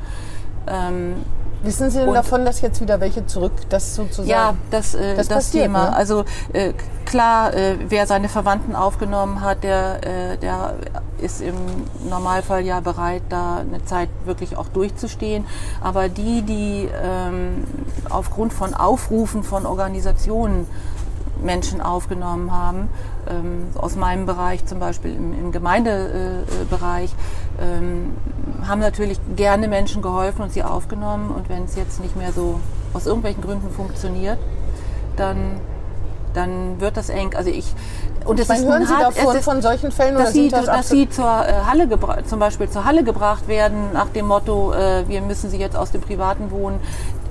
Speaker 4: Ähm,
Speaker 2: Wissen Sie denn davon, dass jetzt wieder welche zurück, das sozusagen?
Speaker 4: ja, das, äh,
Speaker 2: Das
Speaker 4: das,
Speaker 2: passiert,
Speaker 4: Thema.
Speaker 2: ne?
Speaker 4: Also äh, klar, äh, wer seine Verwandten aufgenommen hat, der, äh, der ist im Normalfall ja bereit, da eine Zeit wirklich auch durchzustehen. Aber die, die ähm, aufgrund von Aufrufen von Organisationen Menschen aufgenommen haben. Ähm, aus meinem Bereich, zum Beispiel im, im Gemeindebereich, ähm, haben natürlich gerne Menschen geholfen und sie aufgenommen. Und wenn es jetzt nicht mehr so aus irgendwelchen Gründen funktioniert, dann dann wird das eng. Also ich und es ist
Speaker 2: hören Sie
Speaker 4: hart-
Speaker 2: davon
Speaker 4: ist-
Speaker 2: von solchen Fällen
Speaker 4: dass sie,
Speaker 2: das
Speaker 4: dass sie zur äh, Halle zum Beispiel zur Halle gebracht werden nach dem Motto, äh, wir müssen sie jetzt aus dem privaten wohnen.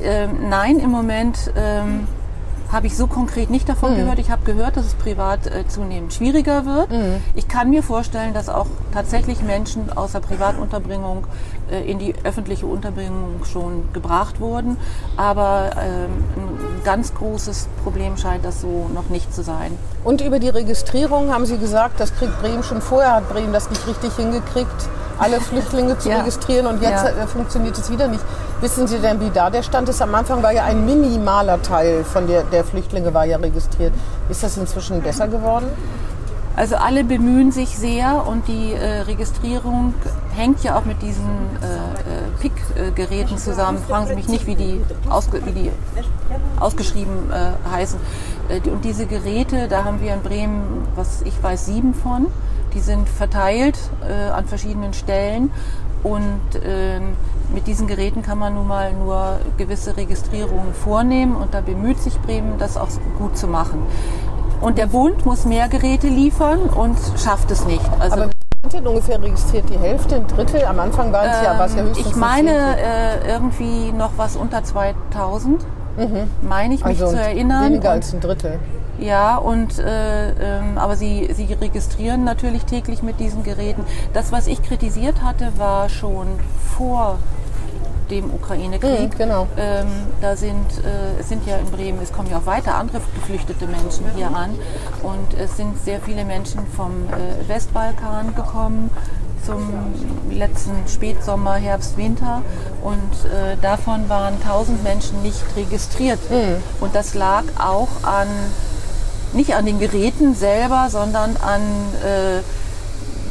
Speaker 4: Ähm, nein, im Moment ähm, habe ich so konkret nicht davon
Speaker 2: Mhm.
Speaker 4: gehört. Ich habe gehört, dass es privat äh, zunehmend schwieriger wird.
Speaker 2: Mhm.
Speaker 4: Ich kann mir vorstellen, dass auch tatsächlich Menschen aus der Privatunterbringung äh, in die öffentliche Unterbringung schon gebracht wurden. Aber ähm, ein ganz großes Problem scheint das so noch nicht zu sein.
Speaker 2: Und über die Registrierung haben Sie gesagt, das kriegt Bremen schon vorher, hat Bremen das nicht richtig hingekriegt, alle Flüchtlinge zu
Speaker 4: Ja.
Speaker 2: registrieren und jetzt
Speaker 4: Ja.
Speaker 2: äh, funktioniert es wieder nicht. Wissen Sie denn, wie da der Stand ist? Am Anfang war ja ein minimaler Teil von der, der Flüchtlinge war ja registriert. Ist das inzwischen besser geworden?
Speaker 4: Also alle bemühen sich sehr und die äh, Registrierung hängt ja auch mit diesen äh, äh, PIC-Geräten zusammen. Fragen Sie mich nicht, wie die, ausge wie die ausgeschrieben äh, heißen. Äh, und diese Geräte, da haben wir in Bremen, was ich weiß, sieben von. Die sind verteilt äh, an verschiedenen Stellen und ähm, mit diesen Geräten kann man nun mal nur gewisse Registrierungen vornehmen und da bemüht sich Bremen, das auch gut zu machen. Und der Bund muss mehr Geräte liefern und schafft es nicht. Also
Speaker 2: Aber sind denn ungefähr registriert? Die Hälfte, ein Drittel? Am Anfang waren es ja, war es ja
Speaker 4: ähm,
Speaker 2: höchstens
Speaker 4: ich
Speaker 2: ein
Speaker 4: meine äh, irgendwie noch was unter 2000, meine ich mich
Speaker 2: also
Speaker 4: zu erinnern.
Speaker 2: weniger
Speaker 4: Und-
Speaker 2: als ein Drittel.
Speaker 4: Ja, und äh, ähm, aber sie, sie registrieren natürlich täglich mit diesen Geräten. Das, was ich kritisiert hatte, war schon vor dem Ukraine-Krieg.
Speaker 2: Mhm, genau.
Speaker 4: Ähm, da sind, äh, es sind ja in Bremen, es kommen ja auch weiter andere geflüchtete Menschen hier an. Und es sind sehr viele Menschen vom äh, Westbalkan gekommen zum letzten Spätsommer, Herbst, Winter. Und äh, davon waren 1000 Menschen nicht registriert. Und das lag auch an nicht an den Geräten selber, sondern an äh,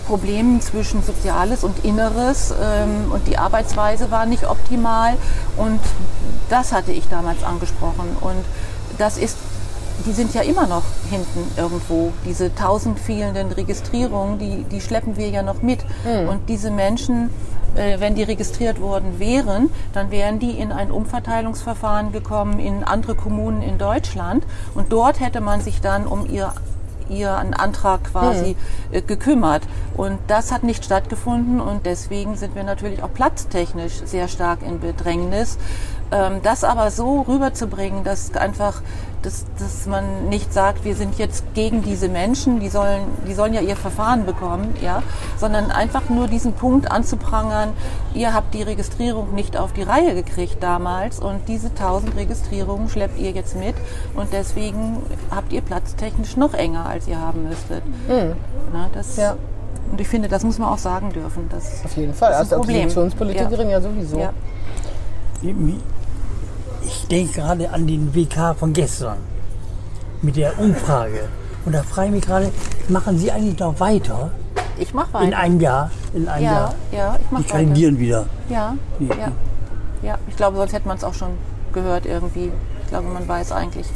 Speaker 4: Problemen zwischen Soziales und Inneres ähm, und die Arbeitsweise war nicht optimal und das hatte ich damals angesprochen und das ist, die sind ja immer noch hinten irgendwo, diese tausend fehlenden Registrierungen, die, die schleppen wir ja noch mit. Und diese Menschen, äh, wenn die registriert worden wären, dann wären die in ein Umverteilungsverfahren gekommen in andere Kommunen in Deutschland. Und dort hätte man sich dann um ihr ihren Antrag quasi äh, gekümmert. Und das hat nicht stattgefunden. Und deswegen sind wir natürlich auch platztechnisch sehr stark in Bedrängnis. Ähm, das aber so rüberzubringen, dass einfach, dass, dass man nicht sagt, wir sind jetzt gegen diese Menschen, die sollen, die sollen ja ihr Verfahren bekommen, ja, sondern einfach nur diesen Punkt anzuprangern, ihr habt die Registrierung nicht auf die Reihe gekriegt damals und diese 1000 Registrierungen schleppt ihr jetzt mit und deswegen habt ihr platztechnisch noch enger, als ihr haben müsstet. Na, das,
Speaker 2: Ja.
Speaker 4: Und ich finde, das muss man auch sagen dürfen. Das
Speaker 2: Auf jeden Fall.
Speaker 4: Das ist
Speaker 2: Als
Speaker 4: ein Problem.
Speaker 2: Oppositionspolitikerin ja, sowieso.
Speaker 4: Ja.
Speaker 3: Ich denke gerade an den WK von gestern mit der Umfrage. Und da frage ich mich gerade, machen Sie eigentlich noch weiter
Speaker 4: Ich mache
Speaker 3: in
Speaker 4: weiter.
Speaker 3: einem Jahr? In einem
Speaker 4: ja,
Speaker 3: Jahr.
Speaker 4: ja, ich
Speaker 3: Die
Speaker 4: mache weiter.
Speaker 3: kandidieren wieder.
Speaker 4: Ja, ja, ja. Ich glaube, sonst hätte man es auch schon gehört irgendwie. Ich glaube, man weiß eigentlich,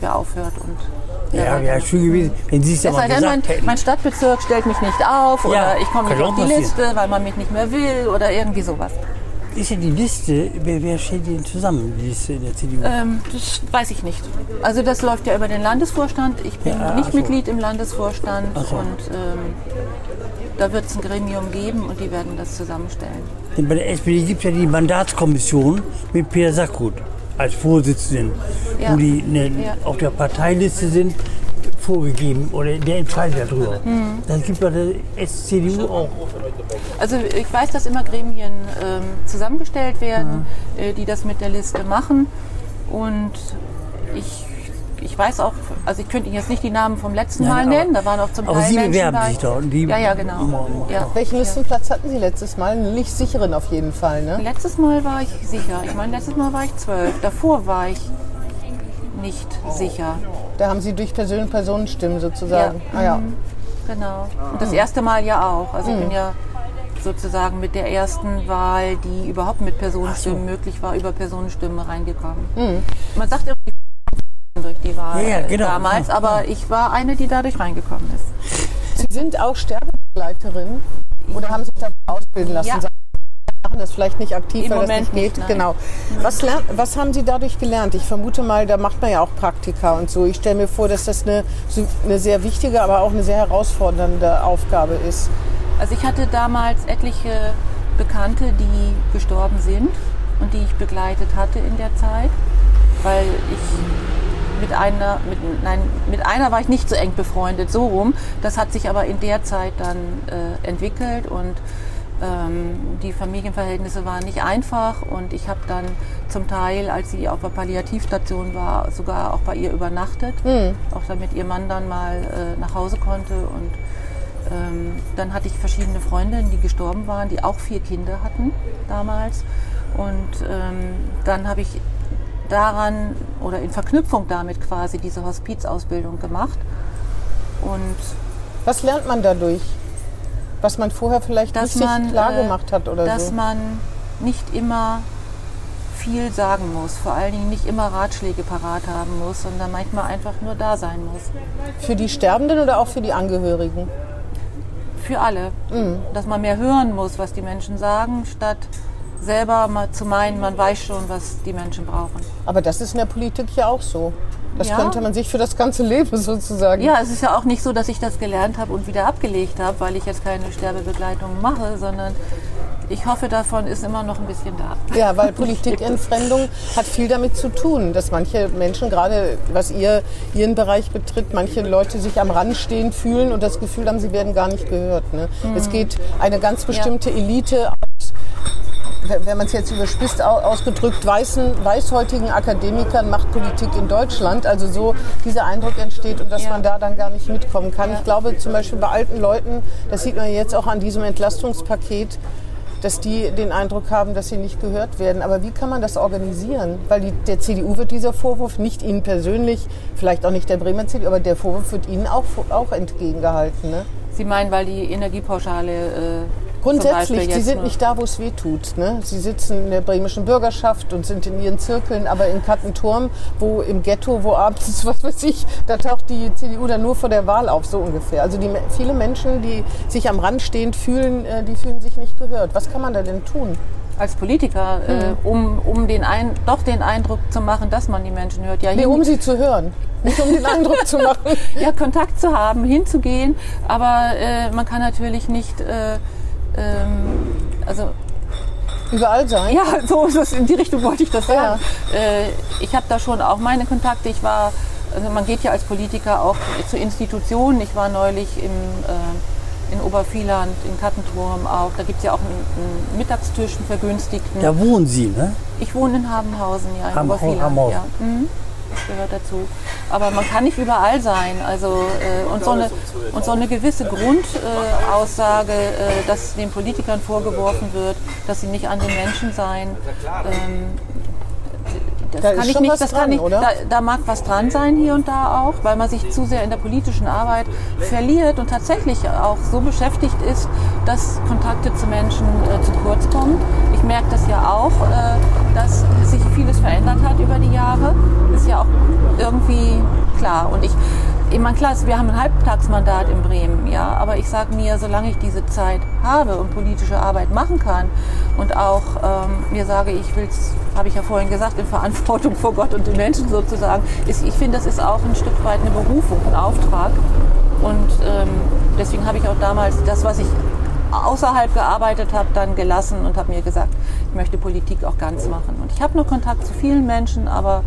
Speaker 4: wer aufhört und
Speaker 3: Ja, wäre schön gewesen, wenn Sie es ja mal
Speaker 4: denn, mein,
Speaker 3: gesagt hätten.
Speaker 4: mein Stadtbezirk stellt mich nicht auf oder
Speaker 3: Ja,
Speaker 4: ich komme nicht auf die
Speaker 3: passieren.
Speaker 4: Liste, weil man mich nicht mehr will oder irgendwie sowas.
Speaker 3: Ist ja die Liste, wer, wer stellt die denn zusammen, die Liste der CDU?
Speaker 4: Ähm, das weiß ich nicht. Also das läuft ja über den Landesvorstand. Ich bin
Speaker 3: Ja,
Speaker 4: nicht
Speaker 3: so.
Speaker 4: Mitglied im Landesvorstand
Speaker 3: so.
Speaker 4: und ähm, da wird es ein Gremium geben und die werden das zusammenstellen.
Speaker 3: Denn bei der SPD gibt es ja die Mandatskommission mit Peter Sackhut als Vorsitzenden,
Speaker 4: Ja.
Speaker 3: wo die ne,
Speaker 4: Ja.
Speaker 3: auf der Parteiliste sind, vorgegeben oder der entscheidet darüber.
Speaker 4: Mhm.
Speaker 3: Das gibt bei der SCDU auch.
Speaker 4: Also ich weiß, dass immer Gremien ähm, zusammengestellt werden, äh, die das mit der Liste machen. Und ich, ich weiß auch, also ich könnte Ihnen jetzt nicht die Namen vom letzten
Speaker 3: Nein,
Speaker 4: Mal
Speaker 3: aber-
Speaker 4: nennen, da waren auch zum
Speaker 3: aber
Speaker 4: Teil
Speaker 3: Sie
Speaker 4: Menschen
Speaker 3: bewerben
Speaker 4: bei.
Speaker 3: sich da und die-
Speaker 4: ja, ja, genau. Ja.
Speaker 2: Welchen Listenplatz hatten Sie letztes Mal? Einen nicht sicheren auf jeden Fall, ne?
Speaker 4: Letztes Mal war ich sicher. Ich meine, letztes Mal war ich zwölf. Davor war ich nicht sicher.
Speaker 2: Da haben Sie durch Person Personenstimmen sozusagen.
Speaker 4: Ja.
Speaker 2: Ah, ja.
Speaker 4: Mhm. Genau. Und das erste Mal ja auch. Also ich bin ja sozusagen mit der ersten Wahl, die überhaupt mit Personenstimmen möglich war, über Personenstimmen reingekommen. Man sagt irgendwie durch die Wahl
Speaker 3: Ja, ja, genau.
Speaker 4: damals, aber ich war eine, die dadurch reingekommen ist.
Speaker 2: Sie sind auch Sterbebegleiterin oder haben sich da ausbilden lassen?
Speaker 4: Ja.
Speaker 2: Machen das vielleicht nicht aktiv,
Speaker 4: Im
Speaker 2: weil
Speaker 4: Moment
Speaker 2: das nicht
Speaker 4: nicht,
Speaker 2: geht.
Speaker 4: nein.
Speaker 2: genau. Was, was haben Sie dadurch gelernt? Ich vermute mal, da macht man ja auch Praktika und so. Ich stelle mir vor, dass das eine, eine sehr wichtige, aber auch eine sehr herausfordernde Aufgabe ist.
Speaker 4: Also ich hatte damals etliche Bekannte, die gestorben sind und die ich begleitet hatte in der Zeit, weil ich mit einer, mit, nein, mit einer war ich nicht so eng befreundet, so rum. Das hat sich aber in der Zeit dann äh, entwickelt und ähm, die Familienverhältnisse waren nicht einfach und ich habe dann zum Teil, als sie auf der Palliativstation war, sogar auch bei ihr übernachtet, auch damit ihr Mann dann mal äh, nach Hause konnte und ähm, dann hatte ich verschiedene Freundinnen, die gestorben waren, die auch vier Kinder hatten damals. Und ähm, dann habe ich daran oder in Verknüpfung damit quasi diese Hospizausbildung gemacht. Und
Speaker 2: Was lernt man dadurch? Was man vorher vielleicht
Speaker 4: dass
Speaker 2: nicht
Speaker 4: man,
Speaker 2: klar
Speaker 4: äh,
Speaker 2: gemacht hat oder
Speaker 4: dass
Speaker 2: so.
Speaker 4: man nicht immer viel sagen muss, vor allen Dingen nicht immer Ratschläge parat haben muss, sondern manchmal einfach nur da sein muss.
Speaker 2: Für die Sterbenden oder auch für die Angehörigen?
Speaker 4: Für alle.
Speaker 2: Mhm.
Speaker 4: Dass man mehr hören muss, was die Menschen sagen, statt selber mal zu meinen, man weiß schon, was die Menschen brauchen.
Speaker 2: Aber das ist in der Politik ja auch so. Das
Speaker 4: Ja.
Speaker 2: könnte man sich für das ganze Leben sozusagen.
Speaker 4: Ja, es ist ja auch nicht so, dass ich das gelernt habe und wieder abgelegt habe, weil ich jetzt keine Sterbebegleitung mache, sondern ich hoffe, davon ist immer noch ein bisschen da.
Speaker 2: Ja, weil Politikentfremdung hat viel damit zu tun, dass manche Menschen, gerade was ihr, ihren Bereich betrifft, manche Leute sich am Rand stehen fühlen und das Gefühl haben, sie werden gar nicht gehört. Ne? Es geht eine ganz bestimmte Elite aus, wenn man es jetzt überspitzt au- ausgedrückt, weißen, weißhäutigen Akademikern macht Politik in Deutschland. Also so dieser Eindruck entsteht und dass
Speaker 4: Ja.
Speaker 2: man da dann gar nicht mitkommen kann. Ich glaube zum Beispiel bei alten Leuten, das sieht man jetzt auch an diesem Entlastungspaket, dass die den Eindruck haben, dass sie nicht gehört werden. Aber wie kann man das organisieren? Weil die, der CDU wird dieser Vorwurf nicht Ihnen persönlich, vielleicht auch nicht der Bremer CDU, aber der Vorwurf wird Ihnen auch, auch entgegengehalten. Ne?
Speaker 4: Sie meinen, weil die Energiepauschale äh,
Speaker 2: Grundsätzlich, Sie sind
Speaker 4: nur-
Speaker 2: nicht da, wo es weh tut. Ne? Sie sitzen in der bremischen Bürgerschaft und sind in ihren Zirkeln, aber in Kattenturm, wo im Ghetto, wo abends, was weiß ich, da taucht die CDU dann nur vor der Wahl auf, so ungefähr. Also die, viele Menschen, die sich am Rand stehend fühlen, äh, die fühlen sich nicht gehört. Was kann man da denn tun?
Speaker 4: als Politiker,
Speaker 2: Hm.
Speaker 4: äh, um, um den ein, doch den Eindruck zu machen, dass man die Menschen hört. Ja,
Speaker 2: Nee, um sie zu hören, nicht um den Eindruck zu machen.
Speaker 4: ja, Kontakt zu haben, hinzugehen, aber äh, man kann natürlich nicht, äh, ähm, also
Speaker 2: Überall sein.
Speaker 4: ja, so ist es, in die Richtung wollte ich das
Speaker 2: Ja.
Speaker 4: sagen. Äh, ich habe da schon auch meine Kontakte. Ich war, also man geht ja als Politiker auch zu Institutionen. Ich war neulich im, äh, in Obervieland, in Kattenturm auch. Da gibt es ja auch einen, einen Mittagstisch, einen Vergünstigten.
Speaker 3: Da wohnen Sie, ne?
Speaker 4: Ich wohne in Habenhausen, ja, in
Speaker 3: Ham-
Speaker 4: Obervieland.
Speaker 3: Habenhausen.
Speaker 4: Ja. Mhm. Das gehört dazu. Aber man kann nicht überall sein. Also, äh, und, so eine, und so eine gewisse Grundaussage, äh, dass den Politikern vorgeworfen wird, dass sie nicht an den Menschen seien. Ähm, das
Speaker 2: Da
Speaker 4: kann ich nicht, das
Speaker 2: dran,
Speaker 4: kann ich? Da, da mag was dran sein hier und da auch, weil man sich zu sehr in der politischen Arbeit verliert und tatsächlich auch so beschäftigt ist, dass Kontakte zu Menschen äh, zu kurz kommen. Ich merke das ja auch, äh, dass sich vieles verändert hat über die Jahre. Ist ja auch irgendwie klar. Und ich, ich meine, klar, wir haben ein Halbtagsmandat in Bremen, ja, aber ich sage mir, solange ich diese Zeit habe und politische Arbeit machen kann und auch ähm, mir sage, ich will es, habe ich ja vorhin gesagt, in Verantwortung vor Gott und den Menschen sozusagen, ist, ich finde, das ist auch ein Stück weit eine Berufung, ein Auftrag. Und ähm, deswegen habe ich auch damals das, was ich außerhalb gearbeitet habe, dann gelassen und habe mir gesagt, ich möchte Politik auch ganz machen. Und ich habe noch Kontakt zu vielen Menschen, aber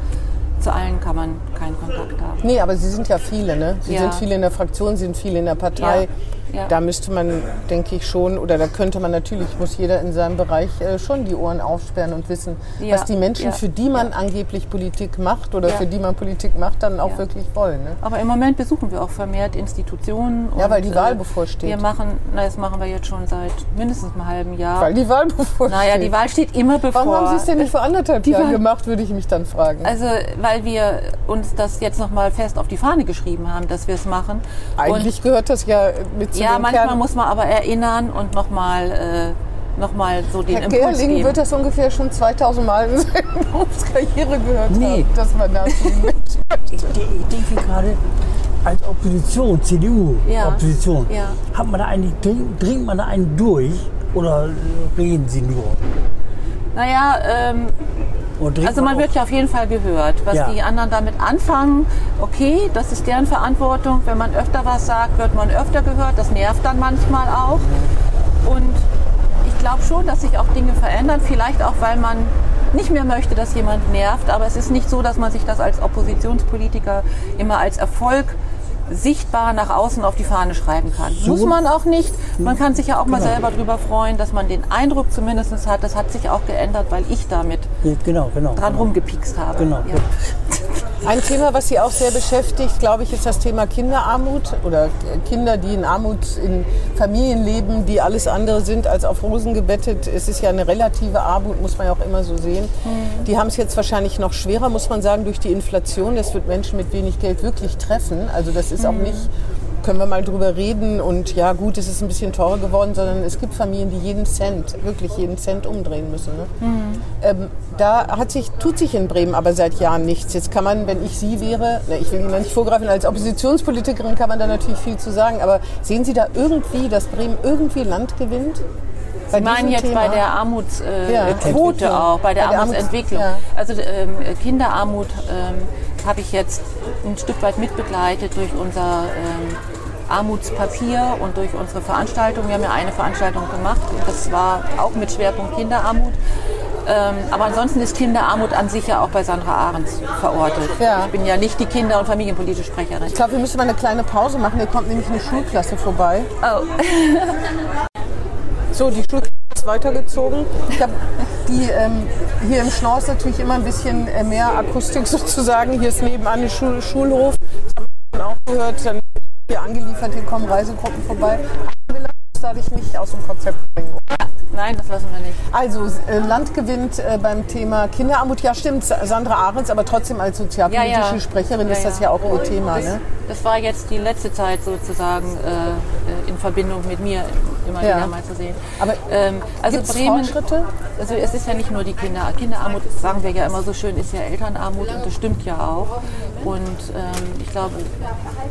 Speaker 4: zu allen kann man keinen Kontakt haben.
Speaker 2: Nee, aber Sie sind ja viele, ne? Sie
Speaker 4: Ja.
Speaker 2: sind viele in der Fraktion, Sie sind viele in der Partei.
Speaker 4: Ja, ja.
Speaker 2: Da müsste man, denke ich schon, oder da könnte man natürlich, muss jeder in seinem Bereich äh, schon die Ohren aufsperren und wissen,
Speaker 4: Ja,
Speaker 2: was die Menschen,
Speaker 4: ja,
Speaker 2: für die man angeblich Politik macht oder für die man Politik macht, dann auch wirklich wollen. Ne?
Speaker 4: Aber im Moment besuchen wir auch vermehrt Institutionen.
Speaker 2: Ja,
Speaker 4: und,
Speaker 2: weil die Wahl
Speaker 4: äh,
Speaker 2: bevorsteht.
Speaker 4: Wir machen, na, das machen wir jetzt schon seit mindestens einem halben Jahr.
Speaker 2: Weil die Wahl bevorsteht.
Speaker 4: naja, die Wahl steht immer bevor.
Speaker 2: Warum haben Sie es denn nicht vor anderthalb Jahren gemacht, würde ich mich dann fragen.
Speaker 4: Also, weil wir uns das jetzt nochmal fest auf die Fahne geschrieben haben, dass wir es machen.
Speaker 2: Eigentlich gehört das ja mit zu
Speaker 4: ja, manchmal
Speaker 2: Kern.
Speaker 4: muss man aber erinnern und nochmal äh, noch mal so den
Speaker 2: Herr
Speaker 4: Impuls
Speaker 2: Gerling
Speaker 4: geben.
Speaker 2: wird das ungefähr schon 2000 Mal in seiner Berufskarriere gehört
Speaker 3: Nee.
Speaker 2: haben, dass man da
Speaker 3: ich, denke gerade, als Opposition, CDU,
Speaker 4: Ja.
Speaker 3: Opposition,
Speaker 4: Ja.
Speaker 3: hat man da eigentlich, dringt, dringt man da einen durch oder reden sie nur?
Speaker 4: Naja, ähm,
Speaker 3: dringt
Speaker 4: also man
Speaker 3: auch-
Speaker 4: wird ja auf jeden Fall gehört. Was
Speaker 3: Ja.
Speaker 4: die anderen damit anfangen, okay, das ist deren Verantwortung. Wenn man öfter was sagt, wird man öfter gehört. Das nervt dann manchmal auch. Und ich glaube schon, dass sich auch Dinge verändern. Vielleicht auch, weil man nicht mehr möchte, dass jemand nervt. Aber es ist nicht so, dass man sich das als Oppositionspolitiker immer als Erfolg sichtbar nach außen auf die Fahne schreiben kann. Muss man auch nicht. Man kann sich ja auch mal
Speaker 3: Genau.
Speaker 4: selber darüber freuen, dass man den Eindruck zumindest hat, das hat sich auch geändert, weil ich damit
Speaker 3: Ja, Genau, genau.
Speaker 4: dran
Speaker 3: genau.
Speaker 4: rumgepikst habe.
Speaker 3: Genau.
Speaker 4: Ja.
Speaker 2: Ein Thema, was Sie auch sehr beschäftigt, glaube ich, ist das Thema Kinderarmut oder Kinder, die in Armut in Familien leben, die alles andere sind als auf Rosen gebettet. Es ist ja eine relative Armut, muss man ja auch immer so sehen. Die haben es jetzt wahrscheinlich noch schwerer, muss man sagen, durch die Inflation. Das wird Menschen mit wenig Geld wirklich treffen. Also das ist auch nicht können wir mal drüber reden und ja gut, es ist ein bisschen teurer geworden, sondern es gibt Familien, die jeden Cent, wirklich jeden Cent umdrehen müssen. Ne? Ähm, da hat sich, tut sich in Bremen aber seit Jahren nichts. Jetzt kann man, wenn ich Sie wäre, ne, ich will Ihnen noch nicht vorgreifen, als Oppositionspolitikerin kann man da natürlich viel zu sagen, aber sehen Sie da irgendwie, dass Bremen irgendwie Land gewinnt? Bei
Speaker 4: Sie meinen jetzt
Speaker 2: Thema?
Speaker 4: bei der Armutsquote
Speaker 2: Ja.
Speaker 4: äh, Quote auch, bei der
Speaker 2: Bei der Armuts-
Speaker 4: Armutsentwicklung.
Speaker 2: ja.
Speaker 4: Also ähm, Kinderarmut ähm, habe ich jetzt ein Stück weit mitbegleitet durch unser ähm, Armutspapier und durch unsere Veranstaltung. Wir haben ja eine Veranstaltung gemacht, das war auch mit Schwerpunkt Kinderarmut. Ähm, aber ansonsten ist Kinderarmut an sich ja auch bei Sandra Ahrens verortet.
Speaker 2: Ja.
Speaker 4: Ich bin ja nicht die Kinder- und familienpolitische Sprecherin.
Speaker 2: Ich glaube, wir müssen mal eine kleine Pause machen. Hier kommt nämlich eine Schulklasse vorbei.
Speaker 4: Oh.
Speaker 2: So, die Schulklasse ist weitergezogen. Ich habe die ähm, hier im Schnorr natürlich immer ein bisschen äh, mehr Akustik sozusagen. Hier ist nebenan ein Schul Schulhof. Das haben wir auch gehört. Dann hier angeliefert, hier kommen Reisegruppen vorbei. Lassen uns dadurch nicht aus dem Konzept bringen. Oder?
Speaker 4: Nein, das lassen wir nicht.
Speaker 2: Also, äh, Land gewinnt äh, beim Thema Kinderarmut. Ja, stimmt, Sandra Ahrens, aber trotzdem als sozialpolitische
Speaker 4: Ja, ja.
Speaker 2: Sprecherin
Speaker 4: Ja,
Speaker 2: ist das
Speaker 4: ja.
Speaker 2: ja auch ihr Thema.
Speaker 4: Das,
Speaker 2: Ne?
Speaker 4: das war jetzt die letzte Zeit sozusagen äh, in Verbindung mit mir immer
Speaker 2: Ja.
Speaker 4: wieder mal zu sehen.
Speaker 2: Aber
Speaker 4: ähm, also Bremen,
Speaker 2: Fortschritte?
Speaker 4: also es ist ja nicht nur die Kinder, Kinderarmut, sagen wir ja immer so schön, ist ja Elternarmut und das stimmt ja auch. Und ähm, ich glaube,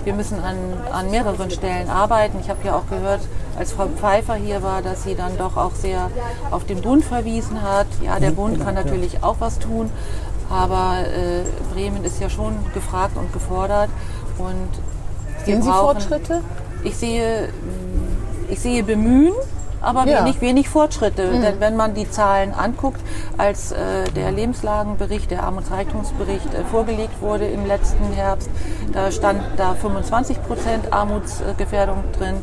Speaker 4: wir müssen an, an mehreren Stellen arbeiten. Ich habe ja auch gehört, als Frau Pfeiffer hier war, dass sie dann doch auch sehr auf den Bund verwiesen hat. Ja, der Bund kann natürlich auch was tun, aber äh, Bremen ist ja schon gefragt und gefordert. Und
Speaker 2: Sehen Sie Fortschritte?
Speaker 4: Ich sehe, ich sehe Bemühen, aber
Speaker 2: Ja. Mhm.
Speaker 4: wenig, wenig Fortschritte. Denn wenn man die Zahlen anguckt, als äh, der Lebenslagenbericht, der Armutsreichtumsbericht äh, vorgelegt wurde im letzten Herbst, da stand da 25 Prozent Armutsgefährdung drin.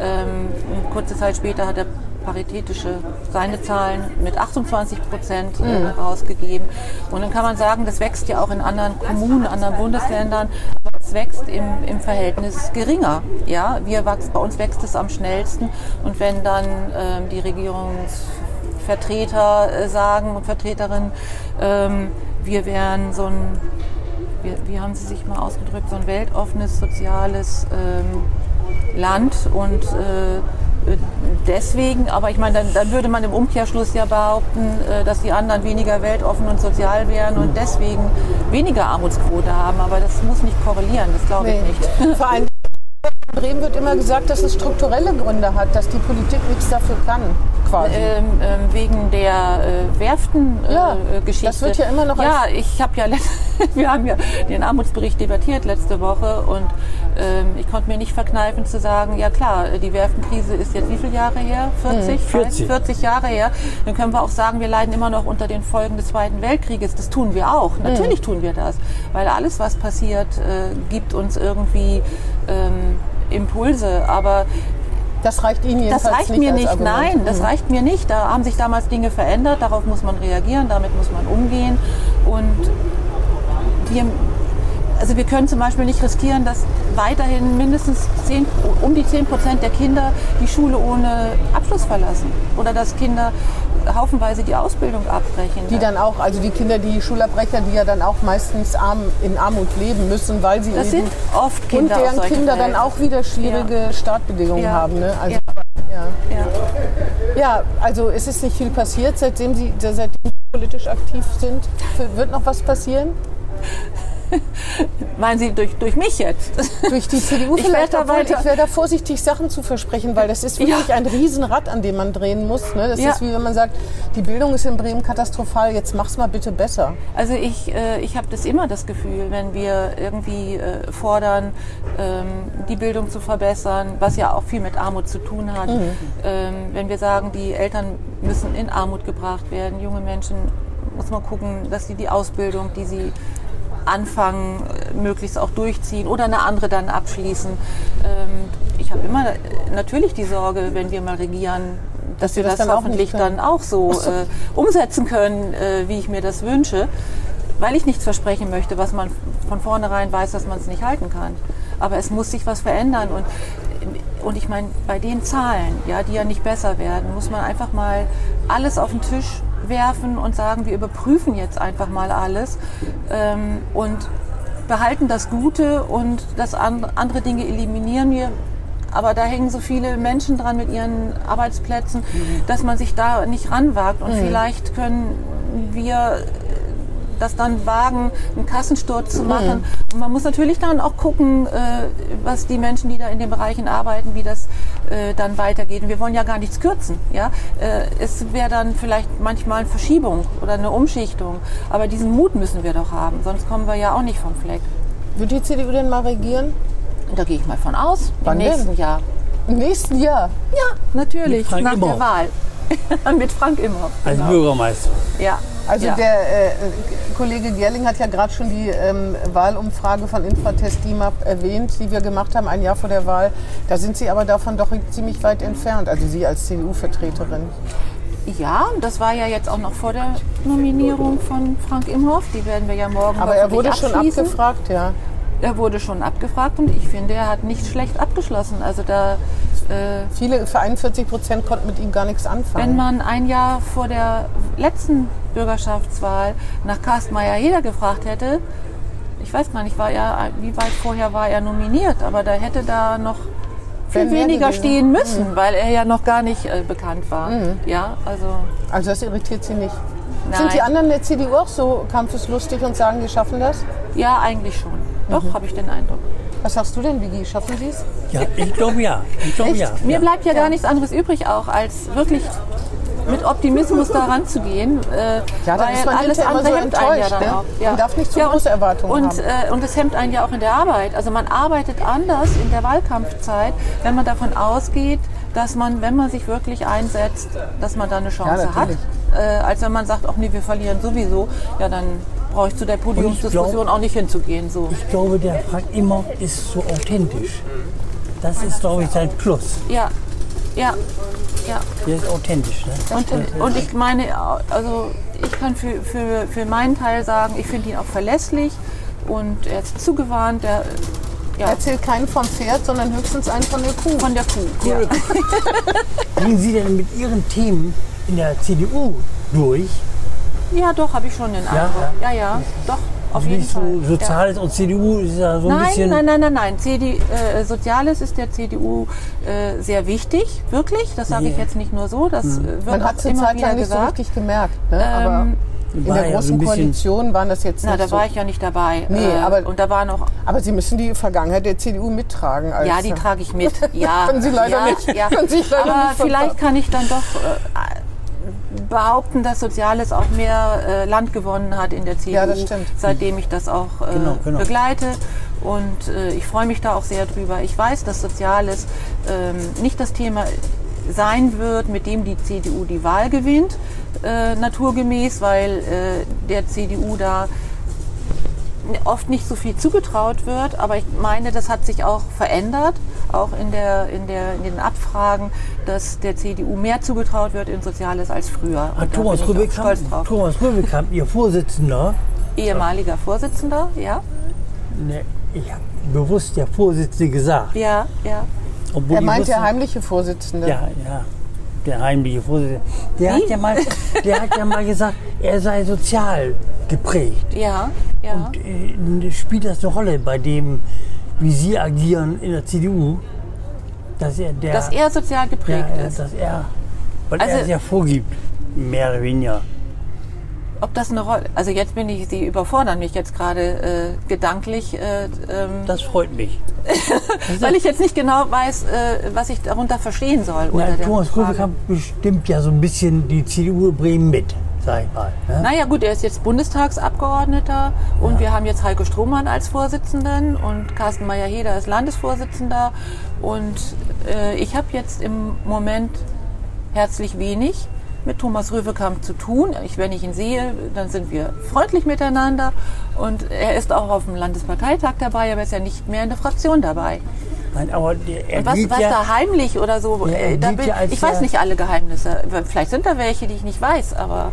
Speaker 4: Ähm, kurze Zeit später hat der Paritätische seine Zahlen mit 28 Prozent äh,
Speaker 2: Mhm.
Speaker 4: rausgegeben. Und dann kann man sagen, das wächst ja auch in anderen Kommunen, anderen Bundesländern. Aber es wächst im, im Verhältnis geringer. Ja, wir wachsen, bei uns wächst es am schnellsten. Und wenn dann ähm, die Regierungsvertreter äh, sagen und Vertreterinnen, ähm, wir wären so ein, wie, wie haben Sie sich mal ausgedrückt, so ein weltoffenes, soziales ähm, Land und äh, deswegen, aber ich meine, dann, dann würde man im Umkehrschluss ja behaupten, äh, dass die anderen weniger weltoffen und sozial wären und deswegen weniger Armutsquote haben. Aber das muss nicht korrelieren, das glaube ich nicht.
Speaker 2: Vor allem in Bremen wird immer gesagt, dass es strukturelle Gründe hat, dass die Politik nichts dafür kann, quasi.
Speaker 4: Ähm, ähm, wegen der äh, Werften-Geschichte.
Speaker 2: Ja,
Speaker 4: äh,
Speaker 2: das wird ja immer noch
Speaker 4: Ja, ich habe ja, wir haben ja den Armutsbericht debattiert letzte Woche und ich konnte mir nicht verkneifen zu sagen, ja klar, die Werftenkrise ist jetzt wie viele Jahre her? 40?
Speaker 3: 40.
Speaker 4: 40 Jahre her. Dann können wir auch sagen, wir leiden immer noch unter den Folgen des Zweiten Weltkrieges. Das tun wir auch. Natürlich tun wir das, weil alles, was passiert, äh, gibt uns irgendwie ähm, Impulse. Aber
Speaker 2: das reicht Ihnen jedenfalls
Speaker 4: das reicht
Speaker 2: nicht
Speaker 4: mir nicht, nein, das
Speaker 2: Mhm.
Speaker 4: reicht mir nicht. Da haben sich damals Dinge verändert, darauf muss man reagieren, damit muss man umgehen. Und wir, also wir können zum Beispiel nicht riskieren, dass weiterhin mindestens 10, um die 10 Prozent der Kinder die Schule ohne Abschluss verlassen. Oder dass Kinder haufenweise die Ausbildung abbrechen.
Speaker 2: Die dann auch, also die Kinder, die Schulabbrecher, die ja dann auch meistens arm, in Armut leben müssen, weil sie
Speaker 4: das
Speaker 2: eben
Speaker 4: sind oft
Speaker 2: und
Speaker 4: Kinder aus
Speaker 2: deren Kinder dann
Speaker 4: Verhältnissen.
Speaker 2: auch wieder schwierige Startbedingungen
Speaker 4: Ja.
Speaker 2: haben. Ne? Also,
Speaker 4: Ja.
Speaker 2: ja.
Speaker 4: Ja.
Speaker 2: Ja, also es ist nicht viel passiert, seitdem Sie, seitdem Sie politisch aktiv sind. Wird noch was passieren?
Speaker 4: Meinen Sie durch, durch mich jetzt?
Speaker 2: Durch die CDU
Speaker 4: Ich
Speaker 2: vielleicht,
Speaker 4: da weiter-
Speaker 2: ich wäre da vorsichtig, Sachen zu versprechen, weil das ist wirklich ein Riesenrad, an dem man drehen muss. Ne? Das
Speaker 4: Ja.
Speaker 2: ist wie wenn man sagt, die Bildung ist in Bremen katastrophal, jetzt mach's mal bitte besser.
Speaker 4: Also ich, äh, ich habe das immer das Gefühl, wenn wir irgendwie äh, fordern, ähm, die Bildung zu verbessern, was ja auch viel mit Armut zu tun hat, ähm, wenn wir sagen, die Eltern müssen in Armut gebracht werden, junge Menschen, muss man gucken, dass sie die Ausbildung, die sie anfangen, möglichst auch durchziehen oder eine andere dann abschließen. Ähm, ich habe immer natürlich die Sorge, wenn wir mal regieren, dass wir
Speaker 2: das
Speaker 4: das,
Speaker 2: dann auch
Speaker 4: hoffentlich
Speaker 2: können.
Speaker 4: dann auch so äh, umsetzen können, äh, wie ich mir das wünsche, weil ich nichts versprechen möchte, was man von vornherein weiß, dass man es nicht halten kann. Aber es muss sich was verändern und und ich meine, bei den Zahlen, ja, die ja nicht besser werden, muss man einfach mal alles auf den Tisch werfen und sagen, wir überprüfen jetzt einfach mal alles ähm, und behalten das Gute und das an, andere Dinge eliminieren wir. Aber da hängen so viele Menschen dran mit ihren Arbeitsplätzen, dass man sich da nicht ranwagt. Und vielleicht können wir das dann wagen, einen Kassensturz zu machen. Und man muss natürlich dann auch gucken, äh, was die Menschen, die da in den Bereichen arbeiten, wie das äh, dann weitergeht. Und wir wollen ja gar nichts kürzen. Ja? Äh, es wäre dann vielleicht manchmal eine Verschiebung oder eine Umschichtung. Aber diesen Mut müssen wir doch haben, sonst kommen wir ja auch nicht vom Fleck.
Speaker 2: Wird die CDU denn mal regieren?
Speaker 4: Da gehe ich mal von aus,
Speaker 2: Wann
Speaker 4: im nächsten
Speaker 2: denn?
Speaker 4: Jahr.
Speaker 2: Im nächsten Jahr.
Speaker 4: Ja, natürlich, nach
Speaker 3: Imhoff.
Speaker 4: der Wahl. Mit Frank Imhoff.
Speaker 3: Als
Speaker 4: genau.
Speaker 3: Bürgermeister.
Speaker 4: Ja.
Speaker 2: Also
Speaker 4: ja.
Speaker 2: der äh, Kollege Gerling hat ja gerade schon die ähm, Wahlumfrage von Infratest DIMAP erwähnt, die wir gemacht haben, ein Jahr vor der Wahl. Da sind Sie aber davon doch ziemlich weit entfernt, also Sie als CDU-Vertreterin.
Speaker 4: Ja, das war ja jetzt auch noch vor der Nominierung von Frank Imhoff. Die werden wir ja morgen
Speaker 2: Aber er wurde schon abgefragt, ja.
Speaker 4: Er wurde schon abgefragt und ich finde, er hat nicht schlecht abgeschlossen. Also da, äh,
Speaker 2: Viele, für 41 Prozent konnten mit ihm gar nichts anfangen.
Speaker 4: wenn man ein Jahr vor der letzten Bürgerschaftswahl nach Carsten Meyer-Heder gefragt hätte, ich weiß gar nicht, war er, wie weit vorher war er nominiert, aber da hätte da noch viel weniger stehen müssen, weil er ja noch gar nicht äh, bekannt war. Ja, also
Speaker 2: also das irritiert Sie nicht.
Speaker 4: Nein.
Speaker 2: Sind die anderen der CDU auch so kampfeslustig und sagen, wir schaffen das?
Speaker 4: ja, eigentlich schon. Doch,
Speaker 2: Mhm.
Speaker 4: habe ich den Eindruck.
Speaker 2: Was sagst du denn, Vigi? Schaffen Sie es?
Speaker 3: Ja, ich glaube ja. Ich glaube ja.
Speaker 4: Mir
Speaker 3: ja.
Speaker 4: bleibt ja, gar nichts anderes übrig, auch als wirklich mit Optimismus daran zu gehen. Äh,
Speaker 2: Ja, dann
Speaker 4: weil
Speaker 2: ist man
Speaker 4: alles andere
Speaker 2: so
Speaker 4: hemmt einen ja
Speaker 2: enttäuscht,
Speaker 4: dann
Speaker 2: ne?
Speaker 4: auch.
Speaker 2: Man darf nicht zu
Speaker 4: und-
Speaker 2: große Erwartungen
Speaker 4: und,
Speaker 2: haben.
Speaker 4: Äh, und das hemmt einen ja auch in der Arbeit. Also man arbeitet anders in der Wahlkampfzeit, wenn man davon ausgeht, dass man, wenn man sich wirklich einsetzt, dass man da eine Chance hat.
Speaker 2: natürlich.
Speaker 4: Äh, als wenn man sagt, ach nee, wir verlieren sowieso, ja dann brauche ich zu der Podiumsdiskussion auch nicht hinzugehen. So.
Speaker 3: Ich glaube, der Frank immer ist so authentisch. Das ist, glaube ich, sein Plus.
Speaker 4: Ja, ja, ja.
Speaker 3: Der ist authentisch. Ne?
Speaker 4: Und, und ich meine, also ich kann für, für, für meinen Teil sagen, ich finde ihn auch verlässlich und er ist zugewandt, der, ja,
Speaker 2: Erzählt keinen vom Pferd, sondern höchstens einen von der Kuh.
Speaker 4: von der Kuh. Ja.
Speaker 3: Gehen Sie denn mit Ihren Themen in der CDU durch?
Speaker 4: Ja, doch, habe ich schon den
Speaker 3: Ja,
Speaker 4: Eindruck. Ja, ja, doch, auf jeden
Speaker 3: Nicht
Speaker 4: Fall.
Speaker 3: so Soziales und CDU ist ja so ein
Speaker 4: Nein,
Speaker 3: bisschen.
Speaker 4: nein, nein, nein, nein. CD, äh, Soziales ist der CDU äh, sehr wichtig, wirklich. Das sage ich
Speaker 3: Ja.
Speaker 4: jetzt nicht nur so, das äh, wird
Speaker 2: Man hat
Speaker 4: auch
Speaker 2: es
Speaker 4: immer
Speaker 2: Zeit
Speaker 4: wieder
Speaker 2: nicht so
Speaker 4: gesagt.
Speaker 2: richtig gemerkt. Ne? aber
Speaker 4: Ähm,
Speaker 2: in
Speaker 3: war
Speaker 2: der
Speaker 3: ja so
Speaker 2: großen
Speaker 3: bisschen-
Speaker 2: Koalition waren das jetzt
Speaker 4: Na,
Speaker 2: nicht
Speaker 4: da
Speaker 2: so.
Speaker 4: war ich ja nicht dabei.
Speaker 2: Nee,
Speaker 4: äh,
Speaker 2: aber-
Speaker 4: und da war noch
Speaker 2: Aber Sie müssen die Vergangenheit der CDU mittragen. Als
Speaker 4: Ja, die trage ich mit. Ja,
Speaker 2: Können Sie leider
Speaker 4: ja,
Speaker 2: nicht.
Speaker 4: Ja.
Speaker 2: Können Sie leider
Speaker 4: Aber
Speaker 2: nicht
Speaker 4: vielleicht kann ich dann doch äh, behaupten, dass Soziales auch mehr äh, Land gewonnen hat in der CDU,
Speaker 2: Ja, das stimmt.
Speaker 4: seitdem ich das auch äh,
Speaker 3: Genau, genau.
Speaker 4: begleite. Und äh, ich freue mich da auch sehr drüber. Ich weiß, dass Soziales ähm, nicht das Thema sein wird, mit dem die CDU die Wahl gewinnt, äh, naturgemäß, weil äh, der CDU da oft nicht so viel zugetraut wird, aber ich meine, das hat sich auch verändert, auch in, der, in, der, in den Abfragen, dass der CDU mehr zugetraut wird in Soziales als früher.
Speaker 3: Ah,
Speaker 4: Und
Speaker 3: Thomas. Thomas Rübekamp, Ihr Vorsitzender,
Speaker 4: Ehemaliger Vorsitzender, ja?
Speaker 3: ne, ich habe bewusst der Vorsitzende gesagt.
Speaker 4: Ja, ja.
Speaker 3: Obwohl
Speaker 2: Er meint der heimliche Vorsitzende.
Speaker 3: Ja, ja. Der heimliche Vorsitzende. Der
Speaker 4: Wie?
Speaker 3: hat, ja mal, der hat ja mal gesagt, er sei sozial geprägt.
Speaker 4: Ja, ja.
Speaker 3: Und äh, spielt das eine Rolle bei dem, wie Sie agieren in der CDU? Dass er der.
Speaker 4: dass er sozial geprägt
Speaker 3: ja,
Speaker 4: ist.
Speaker 3: dass er. Weil
Speaker 4: Also-
Speaker 3: er es ja vorgibt, mehr oder weniger.
Speaker 4: ob das eine Rolle. Also jetzt bin ich, Sie überfordern mich jetzt gerade äh, gedanklich, äh, ähm,
Speaker 3: Das freut mich.
Speaker 4: weil ich jetzt nicht genau weiß, äh, was ich darunter verstehen soll.
Speaker 3: Na,
Speaker 4: der
Speaker 3: Thomas. Rübekamp bestimmt ja so ein bisschen die CDU Bremen mit, sag ich mal. Ne?
Speaker 4: Naja gut, er ist jetzt Bundestagsabgeordneter und wir haben jetzt Heiko Strohmann als Vorsitzenden und Carsten Meyer-Heder als Landesvorsitzender und äh, ich habe jetzt im Moment herzlich wenig mit Thomas Röwekamp zu tun. Ich, wenn ich ihn sehe, dann sind wir freundlich miteinander und er ist auch auf dem Landesparteitag dabei, aber er ist ja nicht mehr in der Fraktion dabei.
Speaker 3: Nein, aber er
Speaker 4: was, was
Speaker 3: ja,
Speaker 4: da heimlich oder so,
Speaker 3: Ja,
Speaker 4: äh, da bin,
Speaker 3: ja
Speaker 4: ich weiß nicht alle Geheimnisse. Vielleicht sind da welche, die ich nicht weiß, aber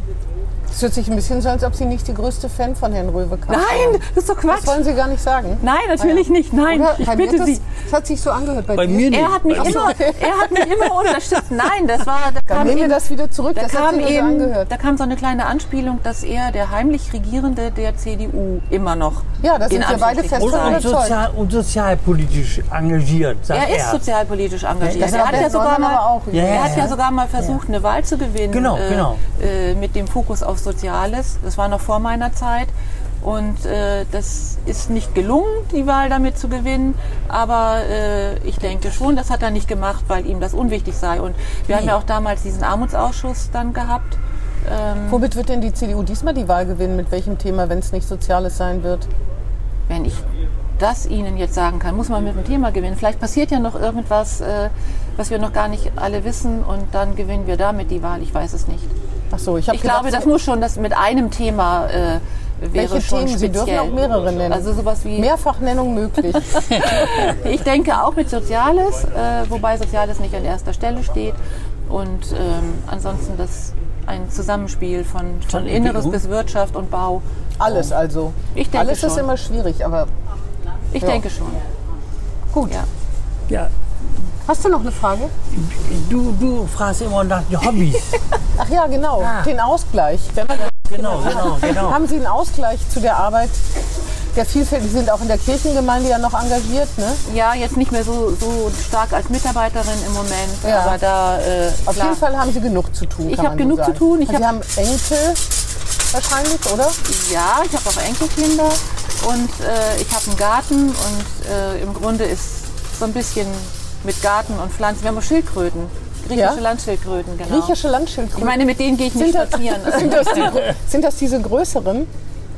Speaker 2: Es hört sich ein bisschen so, als ob Sie nicht die größte Fan von Herrn Röwekamp
Speaker 4: nein,
Speaker 2: wären.
Speaker 4: das ist doch Quatsch.
Speaker 2: Das wollen Sie gar nicht sagen.
Speaker 4: Nein, natürlich
Speaker 2: Ah, ja.
Speaker 4: nicht. Nein,
Speaker 2: Oder?
Speaker 4: ich bitte
Speaker 2: hat
Speaker 4: Sie.
Speaker 2: das, das hat sich so angehört bei,
Speaker 3: Bei
Speaker 2: dir.
Speaker 3: mir nicht.
Speaker 4: Er hat mich
Speaker 2: so,
Speaker 4: immer, er hat mich immer unterstützt. Nein, das war, da
Speaker 2: Dann
Speaker 4: kam
Speaker 2: nehmen wir das wieder zurück.
Speaker 4: da
Speaker 2: Das hat
Speaker 4: kam
Speaker 2: sich nur so
Speaker 4: eben,
Speaker 2: angehört.
Speaker 4: da kam so eine kleine Anspielung, dass er der heimlich Regierende der CDU immer noch.
Speaker 2: Ja, da
Speaker 4: in
Speaker 2: sind wir beide fest
Speaker 3: und, und, sozial, und sozialpolitisch engagiert, sagt
Speaker 4: Er
Speaker 3: er.
Speaker 4: ist sozialpolitisch engagiert.
Speaker 2: Das
Speaker 4: er hat
Speaker 2: hat
Speaker 4: ja sogar mal,
Speaker 2: aber auch.
Speaker 3: Ja,
Speaker 4: er
Speaker 3: ja,
Speaker 4: hat ja sogar mal versucht, eine Wahl zu gewinnen.
Speaker 3: Genau,
Speaker 4: äh,
Speaker 3: genau.
Speaker 4: Äh, mit dem Fokus auf Soziales. Das war noch vor meiner Zeit. Und äh, das ist nicht gelungen, die Wahl damit zu gewinnen. Aber äh, ich denke schon, das hat er nicht gemacht, weil ihm das unwichtig sei. Und wir haben ja auch damals diesen Armutsausschuss dann gehabt. Ähm,
Speaker 2: Womit wird denn die CDU diesmal die Wahl gewinnen? Mit welchem Thema, wenn es nicht Soziales sein wird?
Speaker 4: wenn ich das Ihnen jetzt sagen kann, muss man mit dem Thema gewinnen. Vielleicht passiert ja noch irgendwas, äh, was wir noch gar nicht alle wissen und dann gewinnen wir damit die Wahl. Ich weiß es nicht.
Speaker 2: Ach so, ich habe
Speaker 4: Ich glaube, das muss schon das mit einem Thema äh, wäre
Speaker 2: Welche
Speaker 4: schon
Speaker 2: Themen? Sie
Speaker 4: speziell.
Speaker 2: dürfen auch mehrere nennen.
Speaker 4: Also sowas wie,
Speaker 2: Mehrfachnennung möglich.
Speaker 4: ich denke auch mit Soziales, äh, wobei Soziales nicht an erster Stelle steht und ähm, ansonsten das ein Zusammenspiel von, von Inneres
Speaker 3: EU?
Speaker 4: bis Wirtschaft und Bau.
Speaker 2: Alles also.
Speaker 4: Ich denke
Speaker 2: Alles ist
Speaker 4: schon.
Speaker 2: immer schwierig, aber
Speaker 4: Ich
Speaker 2: Ja.
Speaker 4: denke schon.
Speaker 2: gut.
Speaker 4: Ja.
Speaker 3: Ja,
Speaker 2: Hast du noch eine Frage?
Speaker 3: du, du fragst immer nach den Hobbys.
Speaker 2: Ach ja, genau.
Speaker 3: Ah.
Speaker 2: Den Ausgleich. Wenn man
Speaker 3: genau, genau, genau.
Speaker 2: Haben Sie einen Ausgleich zu der Arbeit der Vielfalt? Sie sind auch in der Kirchengemeinde ja noch engagiert, ne?
Speaker 4: Ja, jetzt nicht mehr so, so stark als Mitarbeiterin im Moment,
Speaker 2: Ja.
Speaker 4: aber da äh,
Speaker 2: Auf
Speaker 4: klar.
Speaker 2: jeden Fall haben Sie genug zu tun.
Speaker 4: Ich
Speaker 2: kann
Speaker 4: hab
Speaker 2: man so
Speaker 4: genug zu tun. Ich
Speaker 2: Sie
Speaker 4: hab-
Speaker 2: haben Enkel wahrscheinlich, oder?
Speaker 4: Ja, ich habe auch Enkelkinder und äh, ich habe einen Garten und äh, im Grunde ist so ein bisschen mit Garten und Pflanzen. Wir haben auch Schildkröten, griechische
Speaker 2: Ja?
Speaker 4: Landschildkröten, genau.
Speaker 2: Griechische Landschildkröten.
Speaker 4: ich meine, mit denen gehe ich nicht
Speaker 2: sind, das,
Speaker 4: spazieren.
Speaker 2: sind, das die, sind das diese größeren?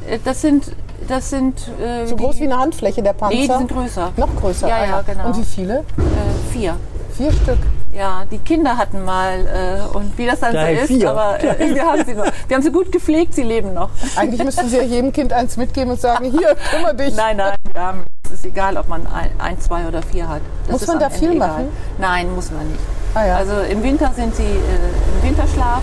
Speaker 4: Äh, das sind, das sind äh,
Speaker 2: So
Speaker 4: die,
Speaker 2: groß wie eine Handfläche der Panzer?
Speaker 4: Nee, die sind größer.
Speaker 2: Noch größer?
Speaker 4: Ja,
Speaker 2: ah,
Speaker 4: ja, genau.
Speaker 2: Und wie viele?
Speaker 4: äh, vier.
Speaker 2: Vier Stück.
Speaker 4: Ja, die Kinder hatten mal äh, und wie das dann
Speaker 3: Drei,
Speaker 4: so ist,
Speaker 3: vier.
Speaker 4: aber äh, wir, haben sie noch, wir haben sie gut gepflegt, sie leben noch.
Speaker 2: Eigentlich müssten Sie ja jedem Kind eins mitgeben und sagen, hier, kümmere dich.
Speaker 4: Nein, nein, wir haben, ist egal, ob man ein, ein, zwei oder vier hat. Das
Speaker 2: Muss man da
Speaker 4: Ende
Speaker 2: viel
Speaker 4: egal.
Speaker 2: machen?
Speaker 4: Nein, muss man nicht.
Speaker 2: Ah, ja.
Speaker 4: Also im Winter sind sie äh, im Winterschlaf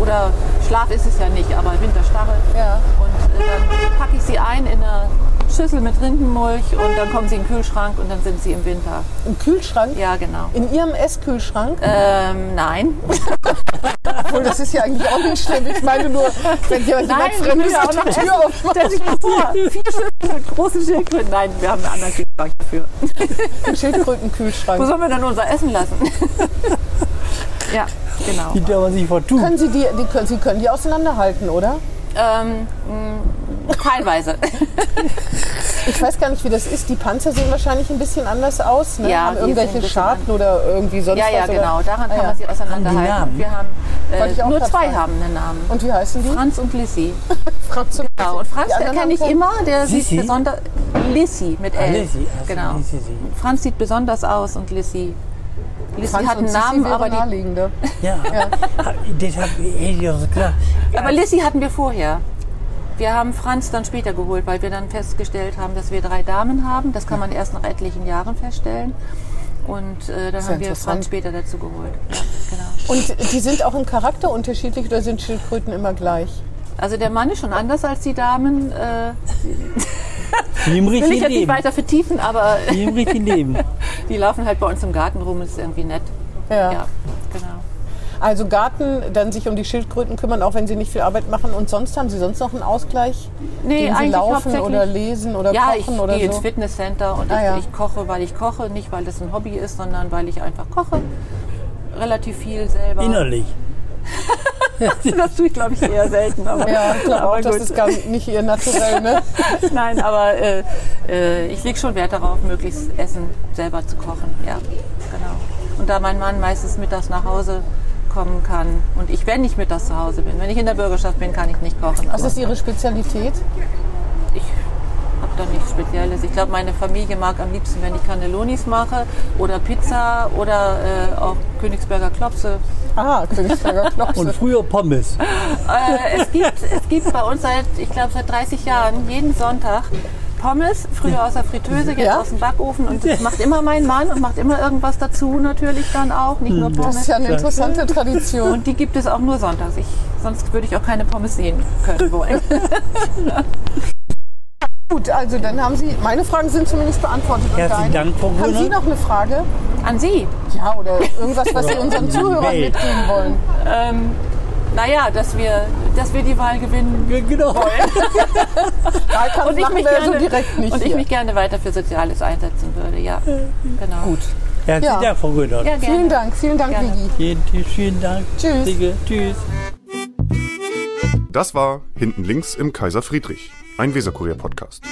Speaker 4: oder Schlaf ist es ja nicht, aber Winterstarre.
Speaker 2: Ja.
Speaker 4: Und äh, dann packe ich sie ein in eine Schüssel mit Rindenmulch und dann kommen sie in den Kühlschrank und dann sind sie im Winter.
Speaker 2: Im Kühlschrank?
Speaker 4: Ja, genau.
Speaker 2: In Ihrem Esskühlschrank?
Speaker 4: Ähm, nein.
Speaker 2: Das ist ja eigentlich auch nicht schlimm. Ich meine nur, wenn jemand
Speaker 4: Nein,
Speaker 2: Fremdes
Speaker 4: auch
Speaker 2: die
Speaker 4: noch
Speaker 2: Tür
Speaker 4: essen.
Speaker 2: aufmacht.
Speaker 4: Stell sich mal vor, vier Schüsseln mit großen Schildkröten. Nein, wir haben einen anderen Kühlschrank dafür.
Speaker 2: Einen
Speaker 4: Wo
Speaker 2: Schildkrötenkühlschrank.
Speaker 4: sollen wir denn unser Essen lassen? ja, genau.
Speaker 3: Die darf man sich vertun.
Speaker 2: Können Sie die, die, können, Sie können die auseinanderhalten, oder?
Speaker 4: Ähm, mh, teilweise.
Speaker 2: Ich weiß gar nicht, wie das ist. Die Panzer sehen wahrscheinlich ein bisschen anders aus. Ne?
Speaker 4: Ja,
Speaker 2: Haben irgendwelche Scharten oder irgendwie sonst
Speaker 4: ja, ja,
Speaker 2: was? oder?
Speaker 4: genau. Daran
Speaker 2: Ah,
Speaker 4: kann
Speaker 2: ja.
Speaker 4: man sie
Speaker 3: Haben
Speaker 4: auseinanderhalten.
Speaker 3: Namen?
Speaker 4: Wir haben äh, nur zwei
Speaker 2: fragen.
Speaker 4: haben einen Namen.
Speaker 2: Und wie heißen die?
Speaker 4: Franz und Lissy.
Speaker 2: Franz und
Speaker 4: Genau. Und Franz erkenne ich
Speaker 2: haben
Speaker 4: immer, der
Speaker 3: Sissi?
Speaker 4: sieht besonders. Lissy mit
Speaker 3: Ah,
Speaker 4: L.
Speaker 3: Lissy, also
Speaker 4: genau.
Speaker 3: Lissy.
Speaker 4: Franz sieht besonders aus und Lissy. Lissy
Speaker 2: Franz
Speaker 4: hat einen Namen, aber, die,
Speaker 2: naheliegender.
Speaker 3: Ja, das hab, hätte ich so klar.
Speaker 4: aber Lissy hatten wir vorher. Wir haben Franz dann später geholt, weil wir dann festgestellt haben, dass wir drei Damen haben. Das kann man erst nach etlichen Jahren feststellen. Und äh, dann haben wir. Franz später dazu geholt. Ja, genau.
Speaker 2: Und die sind auch im Charakter unterschiedlich oder sind Schildkröten immer gleich?
Speaker 4: Also der Mann ist schon anders als die Damen. Äh,
Speaker 3: Wie im
Speaker 4: will ich jetzt nicht
Speaker 3: Leben.
Speaker 4: weiter vertiefen, aber
Speaker 3: Wie im richtigen Leben.
Speaker 4: die laufen halt bei uns im Garten rum. Ist irgendwie nett.
Speaker 2: Ja.
Speaker 4: Ja, genau.
Speaker 2: Also Garten, dann sich um die Schildkröten kümmern, auch wenn sie nicht viel Arbeit machen. Und sonst haben Sie sonst noch einen Ausgleich,
Speaker 4: Nee,
Speaker 2: den Sie
Speaker 4: eigentlich
Speaker 2: laufen oder lesen oder
Speaker 4: Ja, ich
Speaker 2: kochen oder
Speaker 4: gehe ins
Speaker 2: so?
Speaker 4: Fitnesscenter und
Speaker 2: Ah,
Speaker 4: ich,
Speaker 2: ja.
Speaker 4: ich koche, weil ich koche. Nicht, weil das ein Hobby ist, sondern weil ich einfach koche. Relativ viel selber.
Speaker 3: Innerlich.
Speaker 4: das tue ich, glaube ich, eher selten. Aber,
Speaker 2: Ja, ich glaube
Speaker 4: aber
Speaker 2: das
Speaker 4: gut.
Speaker 2: ist gar nicht ihr Naturell, ne?
Speaker 4: Nein, aber äh, äh, ich lege schon Wert darauf, möglichst Essen selber zu kochen. Ja, genau. Und da mein Mann meistens mittags nach Hause kommen kann und ich, wenn ich mittags zu Hause bin, wenn ich in der Bürgerschaft bin, kann ich nicht kochen.
Speaker 2: Was ist Ihre Spezialität?
Speaker 4: ich habe da nichts Spezielles. Ich glaube, meine Familie mag am liebsten, wenn ich Cannellonis mache oder Pizza oder äh, auch Königsberger Klopse.
Speaker 2: Ah, Königsberger
Speaker 3: Und
Speaker 2: Klopse.
Speaker 3: früher Pommes.
Speaker 4: Äh, es, gibt, es gibt bei uns seit, ich glaube, seit 30 Jahren jeden Sonntag Pommes, früher aus der Fritteuse, jetzt
Speaker 2: Ja?
Speaker 4: aus dem Backofen. Und das macht immer mein Mann und macht immer irgendwas dazu natürlich dann auch, nicht nur
Speaker 2: Das
Speaker 4: Pommes.
Speaker 2: ist ja eine interessante Tradition.
Speaker 4: Und die gibt es auch nur sonntags. Ich, sonst würde ich auch keine Pommes sehen können wollen.
Speaker 2: Gut, also dann haben Sie, meine Fragen sind zumindest beantwortet.
Speaker 3: Herzlichen? Dank, Frau
Speaker 2: Haben Sie
Speaker 3: Grüner.
Speaker 2: noch eine Frage?
Speaker 4: An Sie.
Speaker 2: Ja, oder irgendwas, was Sie unseren Zuhörern
Speaker 3: Mail.
Speaker 2: mitgeben wollen?
Speaker 4: Ähm, naja, dass wir, dass wir die Wahl gewinnen
Speaker 3: Genau.
Speaker 2: Wahlkampf
Speaker 4: und ich, mich
Speaker 2: wir so
Speaker 4: gerne,
Speaker 2: direkt nicht
Speaker 4: und ich
Speaker 2: hier.
Speaker 4: mich gerne weiter für Soziales einsetzen würde. Ja, genau.
Speaker 2: Gut.
Speaker 3: Herzlichen
Speaker 2: Ja.
Speaker 3: Dank, Frau Grüner.
Speaker 4: Ja, gerne.
Speaker 2: Vielen Dank, vielen Dank,
Speaker 4: Gerne.
Speaker 2: Vigi.
Speaker 3: Vielen, vielen Dank.
Speaker 2: Tschüss.
Speaker 3: Sigge. Tschüss.
Speaker 1: Das war Hinten links im Kaiser Friedrich, ein Weserkurier-Podcast.